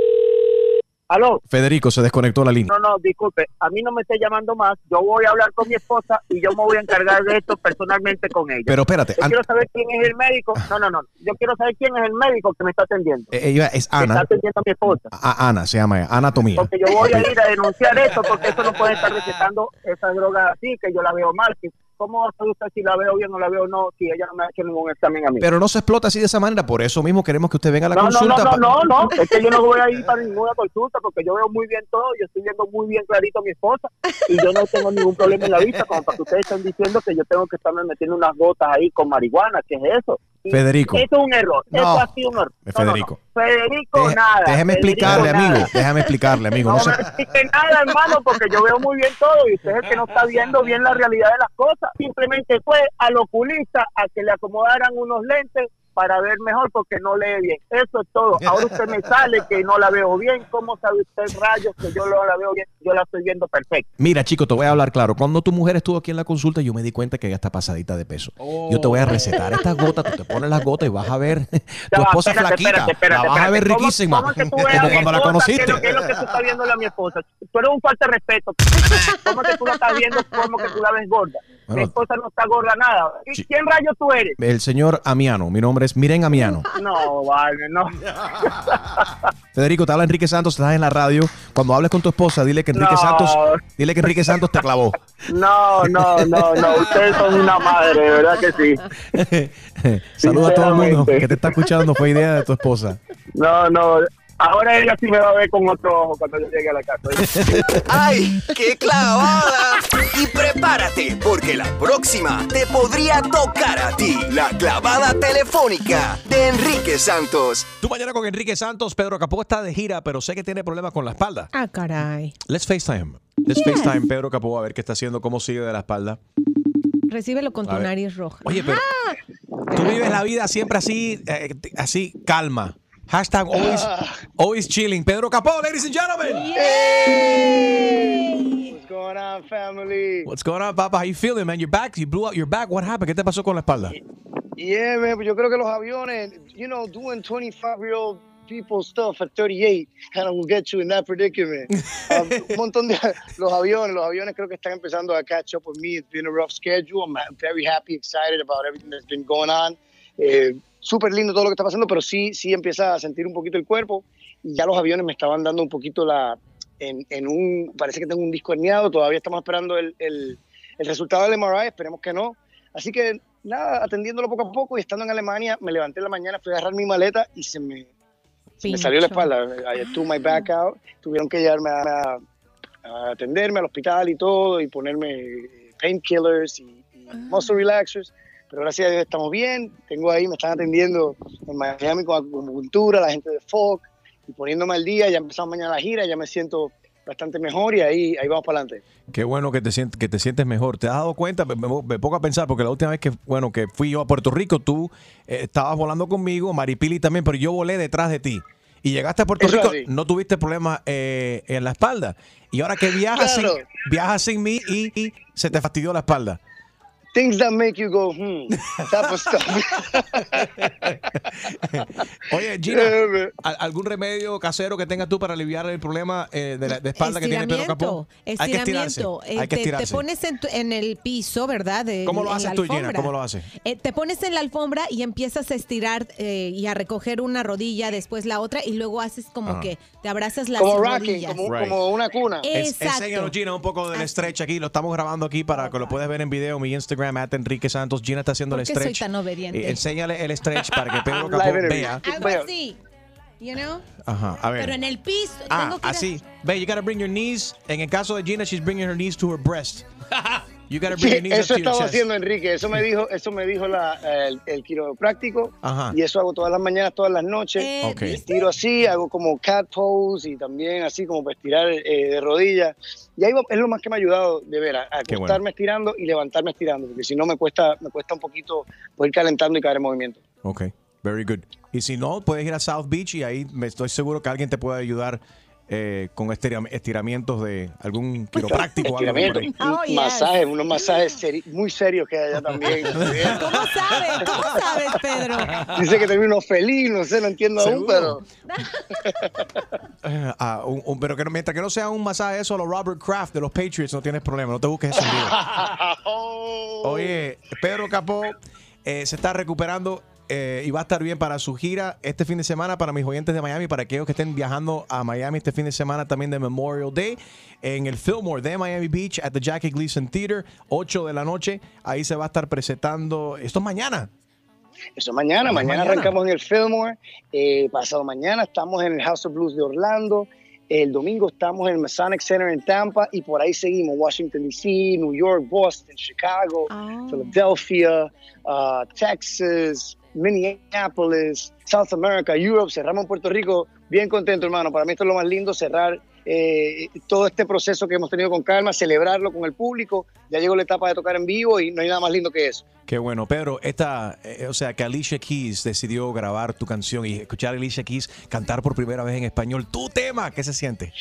Speaker 27: ¿Aló?
Speaker 2: Federico se desconectó la línea.
Speaker 27: No, no, disculpe, a mí no me esté llamando más. Yo voy a hablar con mi esposa y yo me voy a encargar de esto personalmente con ella.
Speaker 2: Pero espérate,
Speaker 27: Yo quiero saber quién es el médico. No, no, no. Yo quiero saber quién es el médico que me está atendiendo.
Speaker 2: Eh, Ella es
Speaker 27: Que está
Speaker 2: Ana.
Speaker 27: atendiendo a mi esposa.
Speaker 2: A- Ana se llama ella, Anatomía.
Speaker 27: Porque yo voy a ir a denunciar esto porque eso no puede estar recetando esas drogas así, que yo la veo mal. Que ¿Cómo va a saber usted si la veo bien o la veo no si ella no me ha hecho ningún examen a mí?
Speaker 2: Pero no se explota así de esa manera. Por eso mismo queremos que usted venga a la
Speaker 27: no, no,
Speaker 2: consulta.
Speaker 27: no, no, no, no, es que yo no voy a ir para ninguna consulta porque yo veo muy bien todo, yo estoy viendo muy bien clarito a mi esposa y yo no tengo ningún problema en la vista como para que ustedes estén diciendo que yo tengo que estarme metiendo unas gotas ahí con marihuana, ¿qué es eso?
Speaker 2: Federico.
Speaker 27: Eso es un error,
Speaker 2: No.
Speaker 27: eso ha sido un error. No, no, no.
Speaker 2: Federico.
Speaker 27: Federico,
Speaker 2: Deje-
Speaker 27: nada.
Speaker 2: déjeme
Speaker 27: Federico,
Speaker 2: explicarle,
Speaker 27: nada.
Speaker 2: amigo. Déjame explicarle, amigo.
Speaker 27: No
Speaker 2: No se-
Speaker 27: me explique nada, hermano, porque yo veo muy bien todo y usted es el que no está viendo bien la realidad de las cosas. Simplemente fue al oculista a que le acomodaran unos lentes para ver mejor porque no lee bien. Eso es todo. Ahora usted me sale que no la veo bien. ¿Cómo sabe usted, rayos, que yo no la veo bien? Yo la estoy viendo perfecta.
Speaker 2: Mira, chico, te voy a hablar claro. Cuando tu mujer estuvo aquí en la consulta, yo me di cuenta que ella está pasadita de peso. Yo te voy a recetar estas gotas, tú te pones las gotas y vas a ver tu esposa
Speaker 27: espérate,
Speaker 2: flaquita.
Speaker 27: espérate, espérate,
Speaker 2: la vas a ver.
Speaker 27: ¿Cómo-
Speaker 2: riquísima.
Speaker 27: cómo que tú
Speaker 2: como
Speaker 27: mi
Speaker 2: cuando la conociste.
Speaker 27: ¿Qué es lo- que tú estás viéndole a mi esposa? Tú eres un falta de respeto. ¿Cómo que tú la estás viendo? ¿Cómo que tú la ves gorda? mi
Speaker 2: Bueno.
Speaker 27: esposa no está gorda nada. ¿Y quién rayos tú eres?
Speaker 2: El señor Amiano. Mi nombre Miren Amiano.
Speaker 27: No, vale, no.
Speaker 2: Federico, te habla Enrique Santos, estás en la radio. Cuando hables con tu esposa, dile que Enrique
Speaker 27: No.
Speaker 2: Santos, dile que Enrique Santos te clavó.
Speaker 27: No, no, no, no. Ustedes son una madre, verdad que sí.
Speaker 2: Saluda a todo el mundo que te está escuchando. Fue idea de tu esposa.
Speaker 27: No, no. Ahora ella sí me va a ver con otro ojo cuando yo llegue a la casa.
Speaker 7: ¡Ay, qué clavada! Y prepárate, porque la próxima te podría tocar a ti. La clavada telefónica de Enrique Santos.
Speaker 2: Tú mañana con Enrique Santos. Pedro Capó está de gira, pero sé que tiene problemas con la espalda.
Speaker 3: Ah, caray.
Speaker 2: Let's FaceTime. Let's FaceTime Pedro Capó a ver qué está haciendo, cómo sigue de la espalda.
Speaker 3: Recíbelo con
Speaker 2: A
Speaker 3: tu
Speaker 2: ver.
Speaker 3: nariz roja.
Speaker 2: Oye, pero tú vives la vida siempre así, eh, así, calma. Hashtag always, always chilling. Pedro Capó, ladies and gentlemen.
Speaker 17: What's going on, family?
Speaker 2: What's going on, Papa? How you feeling, man? You're back. You blew out your back. What happened? ¿Qué te pasó con la espalda?
Speaker 17: Yeah, man, but yo creo que los aviones, you know, doing 25 year old people stuff at 38 kind of will get you in that predicament. Um, un montón de los aviones, los aviones creo que están empezando a catch up with me. It's been a rough schedule. I'm very happy, excited about everything that's been going on. Eh, Súper lindo todo lo que está pasando, pero sí, sí empieza a sentir un poquito el cuerpo. Y ya los aviones me estaban dando un poquito la. En, en un. Parece que tengo un disco herniado. Todavía estamos esperando el, el, el resultado del MRI. Esperemos que no. Así que nada, atendiéndolo poco a poco y estando en Alemania, me levanté en la mañana, fui a agarrar mi maleta y se me, se me salió la espalda. I my back out. Tuvieron que llevarme a, a atenderme al hospital y todo y ponerme painkillers y, y muscle relaxers. Pero gracias a Dios estamos bien. Tengo ahí, me están atendiendo en Miami con acupuntura, la gente de FOC y poniéndome al día. Ya empezamos mañana la gira, ya me siento bastante mejor y ahí, ahí vamos para adelante.
Speaker 2: Qué bueno que te, sientes, que te sientes mejor. ¿Te has dado cuenta? Me, me- me pongo a pensar, porque la última vez que, bueno, que fui yo a Puerto Rico, tú eh, estabas volando conmigo, Maripili también, pero yo volé detrás de ti. Y llegaste a Puerto
Speaker 17: Eso
Speaker 2: Rico,
Speaker 17: así.
Speaker 2: no tuviste problemas eh, en la espalda. Y ahora que viajas,
Speaker 17: Claro.
Speaker 2: sin, viajas sin mí y, y se te fastidió la espalda.
Speaker 17: Things that make you go, hmm, type of stuff.
Speaker 2: Oye, Gina, ¿al- ¿algún remedio casero que tengas tú para aliviar el problema eh, de, la, de espalda que tiene Pedro Capó?
Speaker 3: Estiramiento,
Speaker 2: Hay que estirarse.
Speaker 3: estiramiento. Eh,
Speaker 2: Hay que
Speaker 3: te- pones en, tu- en el piso, ¿verdad? De-
Speaker 2: ¿Cómo lo
Speaker 3: en
Speaker 2: haces
Speaker 3: la
Speaker 2: tú, Gina?
Speaker 3: alfombra.
Speaker 2: ¿Cómo lo haces?
Speaker 3: Eh, te pones en la alfombra y empiezas a estirar eh, y a recoger una rodilla, después la otra, y luego haces como que te abrazas las
Speaker 17: como rocking,
Speaker 3: rodillas.
Speaker 17: como,
Speaker 2: Right.
Speaker 17: como una cuna.
Speaker 2: Es-
Speaker 3: Exacto.
Speaker 2: Enséñanos, Gina, un poco del stretch aquí. Lo estamos grabando aquí para que lo puedas ver en video en mi Instagram. Instagram, at Enrique Santos. Gina está haciendo el
Speaker 30: ¿Por qué soy
Speaker 2: stretch.
Speaker 30: tan obediente?
Speaker 2: Eh, enséñale el stretch para que Pedro Capó vea.
Speaker 30: Algo así, you know?
Speaker 2: Ajá, a ver.
Speaker 30: Pero en el piso
Speaker 2: Ah,
Speaker 30: tengo que ir a-
Speaker 2: así. Ve, you gotta bring your knees. En el caso de Gina, she's bringing her knees to her breast. You gotta bring
Speaker 17: Sí,
Speaker 2: your knees
Speaker 17: eso
Speaker 2: up to your
Speaker 17: estaba
Speaker 2: chest.
Speaker 17: haciendo Enrique, eso me dijo, eso me dijo la- el, el quiropráctico
Speaker 2: Ajá.
Speaker 17: y eso hago todas las mañanas, todas las noches.
Speaker 2: Eh, Ok.
Speaker 17: Me Estiro así, hago como cat pose y también así como para estirar eh, de rodillas. Y ahí es lo más que me ha ayudado de ver, a, a
Speaker 2: Qué bueno.
Speaker 17: acostarme estirando y levantarme estirando, porque si no me cuesta, me cuesta un poquito poder ir calentando y caer en movimiento.
Speaker 2: Ok, very good. Y si no, puedes ir a South Beach y ahí me estoy seguro que alguien te puede ayudar eh, con estira- estiramientos de algún quiropráctico algo por
Speaker 17: Estiramiento,
Speaker 2: ahí.
Speaker 30: Oh,
Speaker 17: masajes, unos masajes seri- muy serios que hay allá también.
Speaker 3: ¿Cómo sabes? ¿Cómo sabes, Pedro?
Speaker 17: Dice que termino feliz, no sé, no entiendo aún, pero
Speaker 2: ah, un- un- pero que no- mientras que no sea un masaje eso a los Robert Kraft de los Patriots, no tienes problema, no te busques ese lío. Oye, Pedro Capó eh, se está recuperando eh, y va a estar bien para su gira este fin de semana para mis oyentes de Miami, para aquellos que estén viajando a Miami este fin de semana también de Memorial Day en el Fillmore de Miami Beach at the Jackie Gleason Theater, 8 de la noche. Ahí se va a estar presentando, esto es mañana.
Speaker 17: Eso mañana, mañana,
Speaker 2: mañana.
Speaker 17: arrancamos en el Fillmore, eh, pasado mañana estamos en el House of Blues de Orlando, el domingo estamos en el Masonic Center en Tampa y por ahí seguimos, Washington DC, New York, Boston, Chicago, Philadelphia, uh, Texas, Minneapolis, South America, Europe, cerramos en Puerto Rico, bien contento hermano, para mí esto es lo más lindo, cerrar eh, todo este proceso que hemos tenido con calma, celebrarlo con el público, ya llegó la etapa de tocar en vivo y no hay nada más lindo que eso.
Speaker 2: Qué bueno, Pedro, esta, eh, o sea, que Alicia Keys decidió grabar tu canción y escuchar a Alicia Keys cantar por primera vez en español tu tema, ¿qué se siente?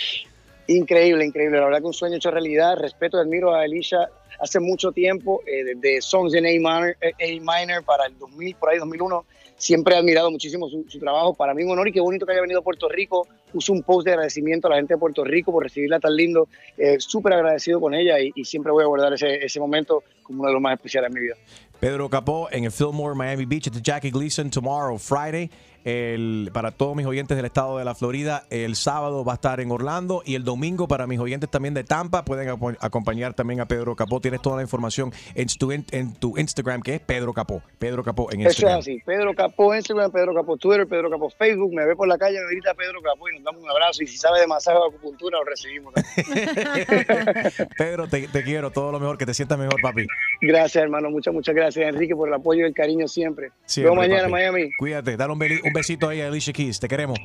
Speaker 17: Increíble, increíble. La verdad que un sueño hecho realidad. Respeto y admiro a Alicia hace mucho tiempo, eh, Songs in A minor, eh, A minor para el 2000, por ahí 2001. Siempre he admirado muchísimo su, trabajo. Para mí un honor y qué bonito que haya venido a Puerto Rico. Puso un post de agradecimiento a la gente de Puerto Rico por recibirla tan lindo. Eh, Súper agradecido con ella y, siempre voy a guardar ese, momento como uno de los más especiales de mi vida.
Speaker 2: Pedro Capó en el Fillmore Miami Beach at the Jackie Gleason tomorrow, Friday. El, para todos mis oyentes del estado de la Florida, el sábado va a estar en Orlando y el domingo para mis oyentes también de Tampa pueden acompañar también a Pedro Capó. Tienes toda la información en tu, en, en tu Instagram que es Pedro Capó. Pedro Capó en
Speaker 17: Eso es
Speaker 2: Instagram.
Speaker 17: así. Pedro Capó Instagram, Pedro Capó Twitter, Pedro Capó Facebook. Me ve por la calle, me grita Pedro Capó y nos damos un abrazo. Y si sabe de masaje o acupuntura, lo recibimos.
Speaker 2: Pedro, te, te quiero, todo lo mejor, que te sientas mejor, papi.
Speaker 17: Gracias, hermano. Muchas, muchas gracias, Enrique, por el apoyo y el cariño siempre.
Speaker 2: Siempre,
Speaker 17: mañana,
Speaker 2: papi.
Speaker 17: Miami.
Speaker 2: Cuídate, dale un, un besito ahí a Alicia Keys, te queremos.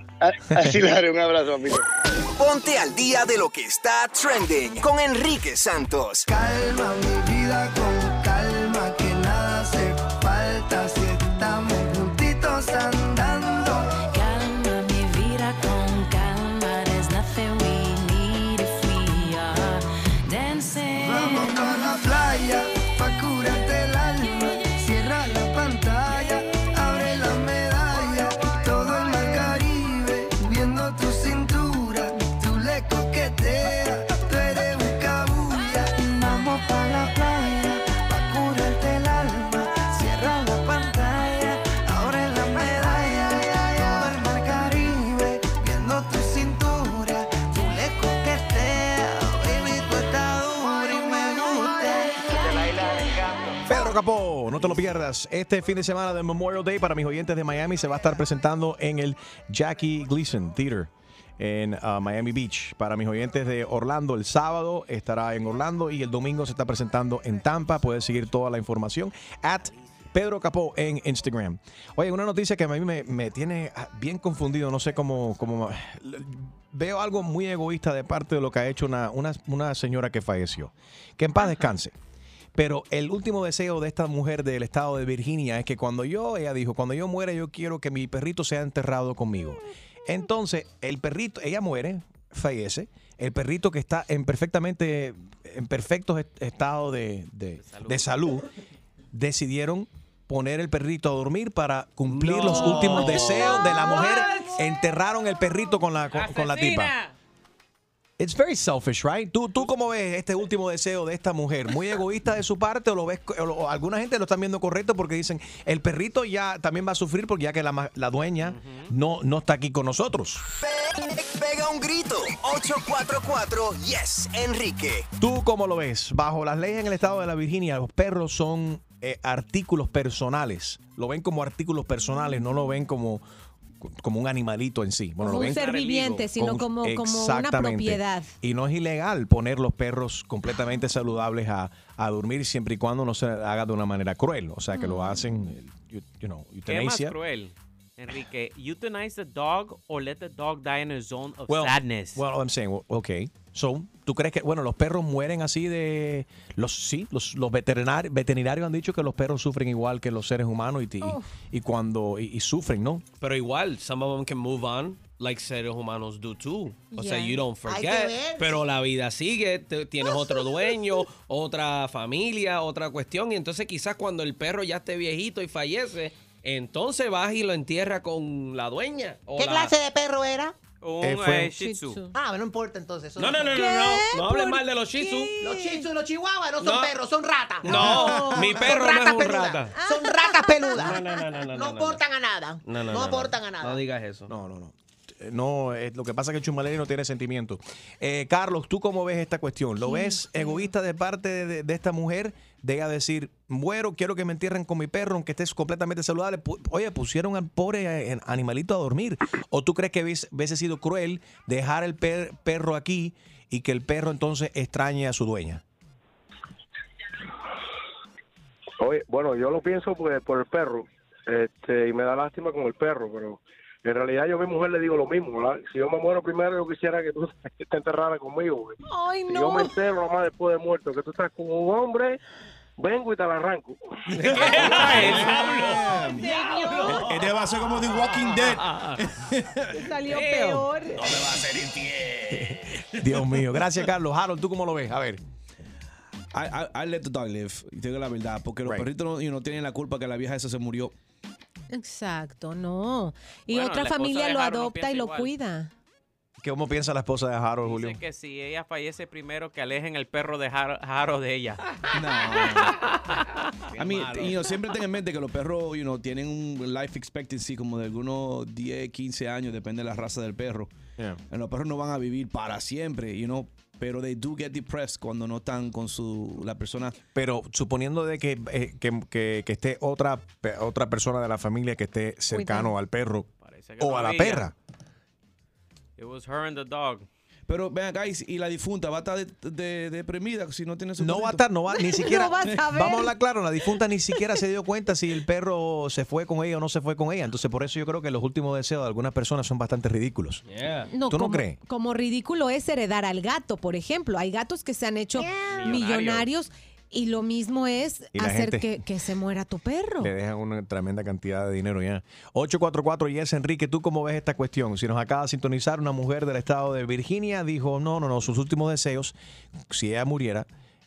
Speaker 17: Así le haré un abrazo, papito.
Speaker 7: Ponte al día de lo que está trending con Enrique Santos.
Speaker 24: Calma mi vida con
Speaker 2: no te lo pierdas. Este fin de semana de Memorial Day para mis oyentes de Miami se va a estar presentando en el Jackie Gleason Theater en uh, Miami Beach. Para mis oyentes de Orlando, el sábado estará en Orlando y el domingo se está presentando en Tampa. Puedes seguir toda la información at Pedro Capó en Instagram. Oye, una noticia que a mí me, tiene ah, bien confundido, no sé cómo, cómo... Veo algo muy egoísta de parte de lo que ha hecho una, una señora que falleció. Que en paz descanse. Pero el último deseo de esta mujer del estado de Virginia es que cuando yo, ella dijo, cuando yo muera yo quiero que mi perrito sea enterrado conmigo. Entonces, el perrito, ella muere, fallece, el perrito que está en perfectamente, en perfecto est- estado de, de- de salud, decidieron poner el perrito a dormir para cumplir los últimos deseos de la mujer. Enterraron el perrito con la, con, con la tipa. It's very selfish, right? ¿Tú, ¿Tú cómo ves este último deseo de esta mujer? ¿Muy egoísta de su parte o lo ves, o lo- alguna gente lo están viendo correcto porque dicen, el perrito ya también va a sufrir porque ya que la, ma- la dueña no, no está aquí con nosotros?
Speaker 7: Pega un grito. 844 Yes, Enrique.
Speaker 2: ¿Tú cómo lo ves? Bajo las leyes en el estado de la Virginia, los perros son eh, artículos personales. Lo ven como artículos personales, no lo ven como, como un animalito en sí. Bueno,
Speaker 3: Como
Speaker 2: lo
Speaker 3: un ser viviente, sino como, como una propiedad.
Speaker 2: Y no es ilegal poner los perros completamente saludables a, a dormir siempre y cuando no se haga de una manera cruel. O sea, que lo hacen, eh, you, you know,
Speaker 4: ¿Qué es más
Speaker 2: eutanasia.
Speaker 4: cruel, Enrique? Euthanize the dog or let the dog die in a zone of
Speaker 2: Well,
Speaker 4: sadness?
Speaker 2: Well, I'm saying, okay. So, ¿tú crees que, bueno, los perros mueren así de, los sí, los, los veterinarios, veterinarios han dicho que los perros sufren igual que los seres humanos y, y- y cuando, y, y sufren, ¿no?
Speaker 22: Pero igual, some of them can move on like seres humanos do too. O sea, you don't forget. Pero la vida sigue, te- tienes otro dueño, otra familia, otra cuestión. Y entonces quizás cuando el perro ya esté viejito y fallece, entonces vas y lo entierra con la dueña. o
Speaker 5: ¿Qué
Speaker 22: la-
Speaker 5: clase de perro era?
Speaker 22: Un, Eh, fue- eh, Shih Tzu.
Speaker 5: Ah, no importa entonces. eso
Speaker 22: No, no, no, no, no. No hables mal de los Shih Tzu.
Speaker 5: Los Shih Tzu y los chihuahuas no son
Speaker 22: No.
Speaker 5: perros, son ratas.
Speaker 22: No, mi perro no es un rata.
Speaker 5: Son ratas peludas.
Speaker 22: No, no, no, no, no, no, no.
Speaker 5: aportan a nada.
Speaker 2: No, no,
Speaker 5: No,
Speaker 2: no,
Speaker 5: aportan a nada.
Speaker 22: No digas eso.
Speaker 2: No, no, no. No, eh, lo que pasa es que Chumaleri no tiene sentimiento. Eh, Carlos, ¿tú cómo ves esta cuestión? ¿Lo ves egoísta de parte de, de esta mujer? De ella decir, bueno, quiero que me entierren con mi perro, aunque estés completamente saludable. Oye, pusieron al pobre eh, animalito a dormir. ¿O tú crees que hubiese sido cruel dejar el per- perro aquí y que el perro entonces extrañe a su dueña?
Speaker 31: Oye, bueno, yo lo pienso pues, por el perro, este, y me da lástima con el perro, pero en realidad yo a mi mujer le digo lo mismo, ¿verdad? Si yo me muero primero, yo quisiera que tú te enterraras conmigo, güey.
Speaker 3: Ay,
Speaker 31: Si yo me entero nomás después de muerto, que tú estás con un hombre, vengo y te la arranco.
Speaker 32: Este va a ser como The Walking Dead.
Speaker 3: Salió peor.
Speaker 32: No me va a hacer infiel.
Speaker 2: Dios mío. Gracias, Carlos. Harold, ¿tú cómo lo ves? A ver.
Speaker 32: I, I, I let the dog live. Y te digo la verdad. Porque los
Speaker 2: Right.
Speaker 32: perritos no, you know, tienen la culpa que la vieja esa se murió.
Speaker 3: Exacto, no. Y
Speaker 4: Bueno,
Speaker 3: otra familia lo
Speaker 4: no
Speaker 3: adopta y lo
Speaker 4: igual.
Speaker 3: cuida.
Speaker 2: ¿Cómo piensa la esposa de Harold, Julio?
Speaker 4: Dice que si ella fallece primero, que alejen el perro de Har- Harold de ella.
Speaker 32: A mí, you know, siempre ten en mente que los perros you know, tienen un life expectancy como de algunos 10, 15 años, depende de la raza del perro. Y Los perros no van a vivir para siempre, you know, pero they do get depressed cuando no están con su la persona.
Speaker 2: Pero suponiendo de que, eh, que, que- que esté otra, pe- otra persona de la familia que esté cercano
Speaker 32: Cuidado.
Speaker 2: al perro o
Speaker 4: no
Speaker 2: a la perra.
Speaker 4: It was her and the dog.
Speaker 32: Pero vean, guys, y la difunta va a estar de- de- deprimida si no tiene su
Speaker 2: No va a estar, no va, ni siquiera.
Speaker 32: No vas a ver.
Speaker 2: Vamos a hablar claro, la difunta ni siquiera se dio cuenta si el perro se fue con ella o no se fue con ella. Entonces, por eso yo creo que los últimos deseos de algunas personas son bastante ridículos.
Speaker 3: No,
Speaker 2: ¿Tú no
Speaker 3: como,
Speaker 2: crees?
Speaker 3: Como ridículo es heredar al gato, por ejemplo. Hay gatos que se han hecho millonarios y lo mismo es hacer que se muera tu perro.
Speaker 2: Le dejan una tremenda cantidad de dinero ya. 844 Yes Enrique, ¿tú cómo ves esta cuestión? Si nos acaba de sintonizar una mujer del estado de Virginia, dijo, no, no, no, sus últimos deseos, si ella muriera,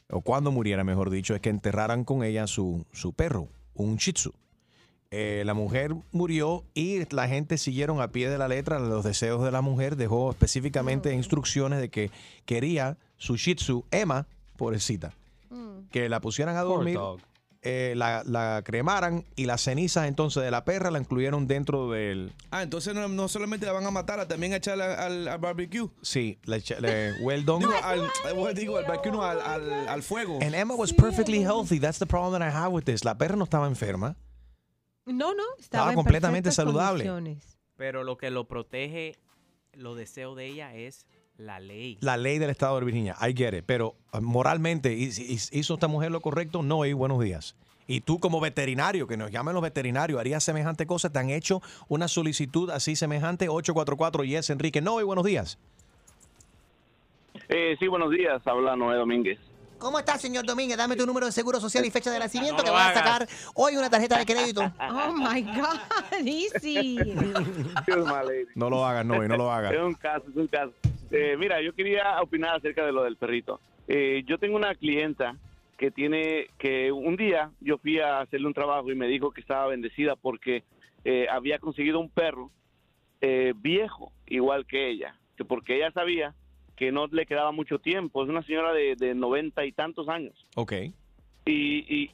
Speaker 2: o cuando muriera, mejor dicho, es que enterraran con ella su, su perro, un shih tzu. Eh, la mujer murió y la gente siguieron a pie de la letra los deseos de la mujer. Dejó específicamente instrucciones de que quería su shih tzu, Emma, pobrecita, que la pusieran a dormir, eh, la, la cremaran y las cenizas entonces de la perra la incluyeron dentro del...
Speaker 32: Ah, entonces no, no solamente la van a matar, también a echarla al, al barbecue.
Speaker 2: Sí, la echa- le- well done.
Speaker 32: Digo, al, digo, al barbecue, no, al, al, al fuego.
Speaker 2: And Emma was perfectly healthy. That's the problem that I have with this. La perra no estaba enferma.
Speaker 3: No, no, estaba,
Speaker 2: Estaba
Speaker 3: en
Speaker 2: completamente saludable.
Speaker 4: Pero lo que lo protege, los deseos de ella es la ley.
Speaker 2: La ley del estado de Virginia. I get it. Pero uh, moralmente, ¿hiz- hiz- ¿hizo esta mujer lo correcto? No, y buenos días. Y tú como veterinario, que nos llamen los veterinarios, ¿harías semejante cosa? ¿Te han hecho una solicitud así semejante? 844 Yes, Enrique. No, y buenos días.
Speaker 26: Eh, sí, buenos días. Habla Noé Domínguez.
Speaker 5: ¿Cómo estás, señor Domínguez? Dame tu número de seguro social y fecha de nacimiento
Speaker 26: No
Speaker 5: que vas a sacar hoy una tarjeta de crédito.
Speaker 3: Oh my God, easy.
Speaker 2: No lo hagas, no, y no lo hagas.
Speaker 26: Es un caso, es un caso. Eh, mira, yo quería opinar acerca de lo del perrito. Eh, yo tengo una clienta que tiene que un día yo fui a hacerle un trabajo y me dijo que estaba bendecida porque eh, había conseguido un perro eh, viejo, igual que ella, que porque ella sabía que no le quedaba mucho tiempo. Es una señora de, de noventa y tantos años.
Speaker 2: Ok.
Speaker 26: Y, y,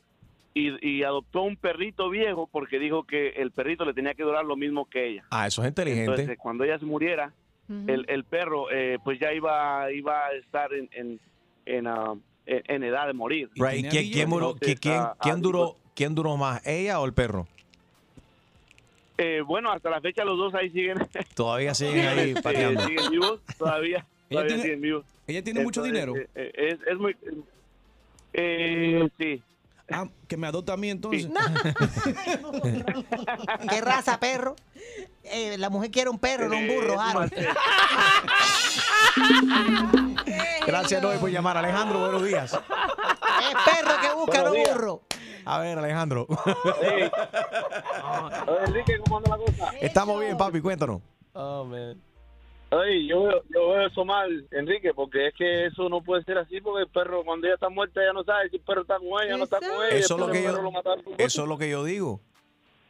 Speaker 26: y, y adoptó un perrito viejo porque dijo que el perrito le tenía que durar lo mismo que ella.
Speaker 2: Ah, eso es inteligente.
Speaker 26: Entonces, cuando ella se muriera, el, el perro eh, pues ya iba, iba a estar en, en, en, ah, en- en edad de morir.
Speaker 2: Right. ¿Y ¿Quién, quién duró,
Speaker 26: Entonces,
Speaker 2: quién-
Speaker 26: ah,
Speaker 2: quién
Speaker 26: ah,
Speaker 2: duró, ¿Quién duró más, ella o el perro?
Speaker 26: Eh, bueno, hasta la fecha los dos ahí siguen.
Speaker 2: Todavía siguen ahí
Speaker 26: Eh,
Speaker 2: pateando.
Speaker 26: siguen vivos, todavía.
Speaker 32: Ella tiene-
Speaker 26: siguen vivos.
Speaker 32: ella tiene mucho dinero.
Speaker 26: eh, eh, es, es muy. Eh, sí.
Speaker 32: Ah, que me adopta a mí entonces.
Speaker 5: ¿Qué raza, perro? Eh, la mujer quiere un perro, no un burro, Harold.
Speaker 2: Gracias, Noé, por llamar. Alejandro, buenos días.
Speaker 5: Es perro que busca, no burro.
Speaker 2: A ver, Alejandro.
Speaker 26: Oye, Enrique, ¿cómo anda la cosa?
Speaker 2: Estamos bien, papi, cuéntanos.
Speaker 22: Oh, man.
Speaker 26: Oye, yo, veo- yo veo eso mal, Enrique, porque es que eso no puede ser así, porque el perro, cuando ella está muerta, ella no sabe si el perro está con ella, no está con ella.
Speaker 2: Eso es lo que yo,
Speaker 26: lo
Speaker 2: eso es lo que yo digo.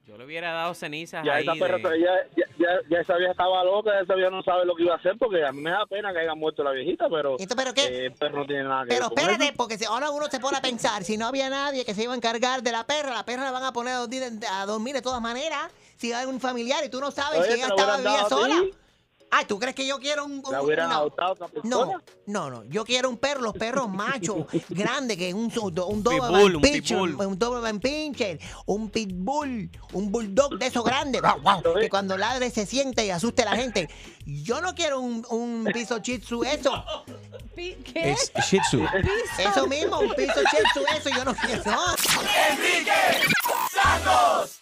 Speaker 4: Yo le hubiera dado cenizas
Speaker 26: Ya
Speaker 4: ahí.
Speaker 26: esa perra,
Speaker 4: de-
Speaker 26: ya, ya, ya, ya esa vieja estaba loca, ya esa vieja no sabe lo que iba a hacer, porque a mí me da pena que haya muerto la viejita, pero,
Speaker 5: pero qué?
Speaker 26: eh, el perro no tiene nada que
Speaker 5: Pero
Speaker 26: ver
Speaker 5: espérate,
Speaker 26: eso.
Speaker 5: porque si ahora uno se pone a pensar, si no había nadie que se iba a encargar de la perra, la perra la van a poner a dormir, a dormir de todas maneras. Si hay un familiar y tú no sabes
Speaker 26: Oye,
Speaker 5: si ella
Speaker 26: la
Speaker 5: estaba vivía
Speaker 26: dado a ti.
Speaker 5: Ay, ¿tú crees que yo quiero un,
Speaker 26: La
Speaker 5: no.
Speaker 26: adoptado otra persona.
Speaker 5: No, no, no. Yo quiero un perro, los perros machos, grandes, que un, un, un Doberman
Speaker 4: Pitbull, un
Speaker 5: Pinscher,
Speaker 4: pitbull.
Speaker 5: un Doberman Pinscher, un pitbull, un bulldog de esos grandes, que cuando ladre se siente y asuste a la gente. Yo no quiero un, un piso shih tzu, eso.
Speaker 3: ¿Qué?
Speaker 2: Es Shih Tzu.
Speaker 5: Eso mismo, un piso shih tzu, eso yo no quiero.
Speaker 1: Enrique Santos.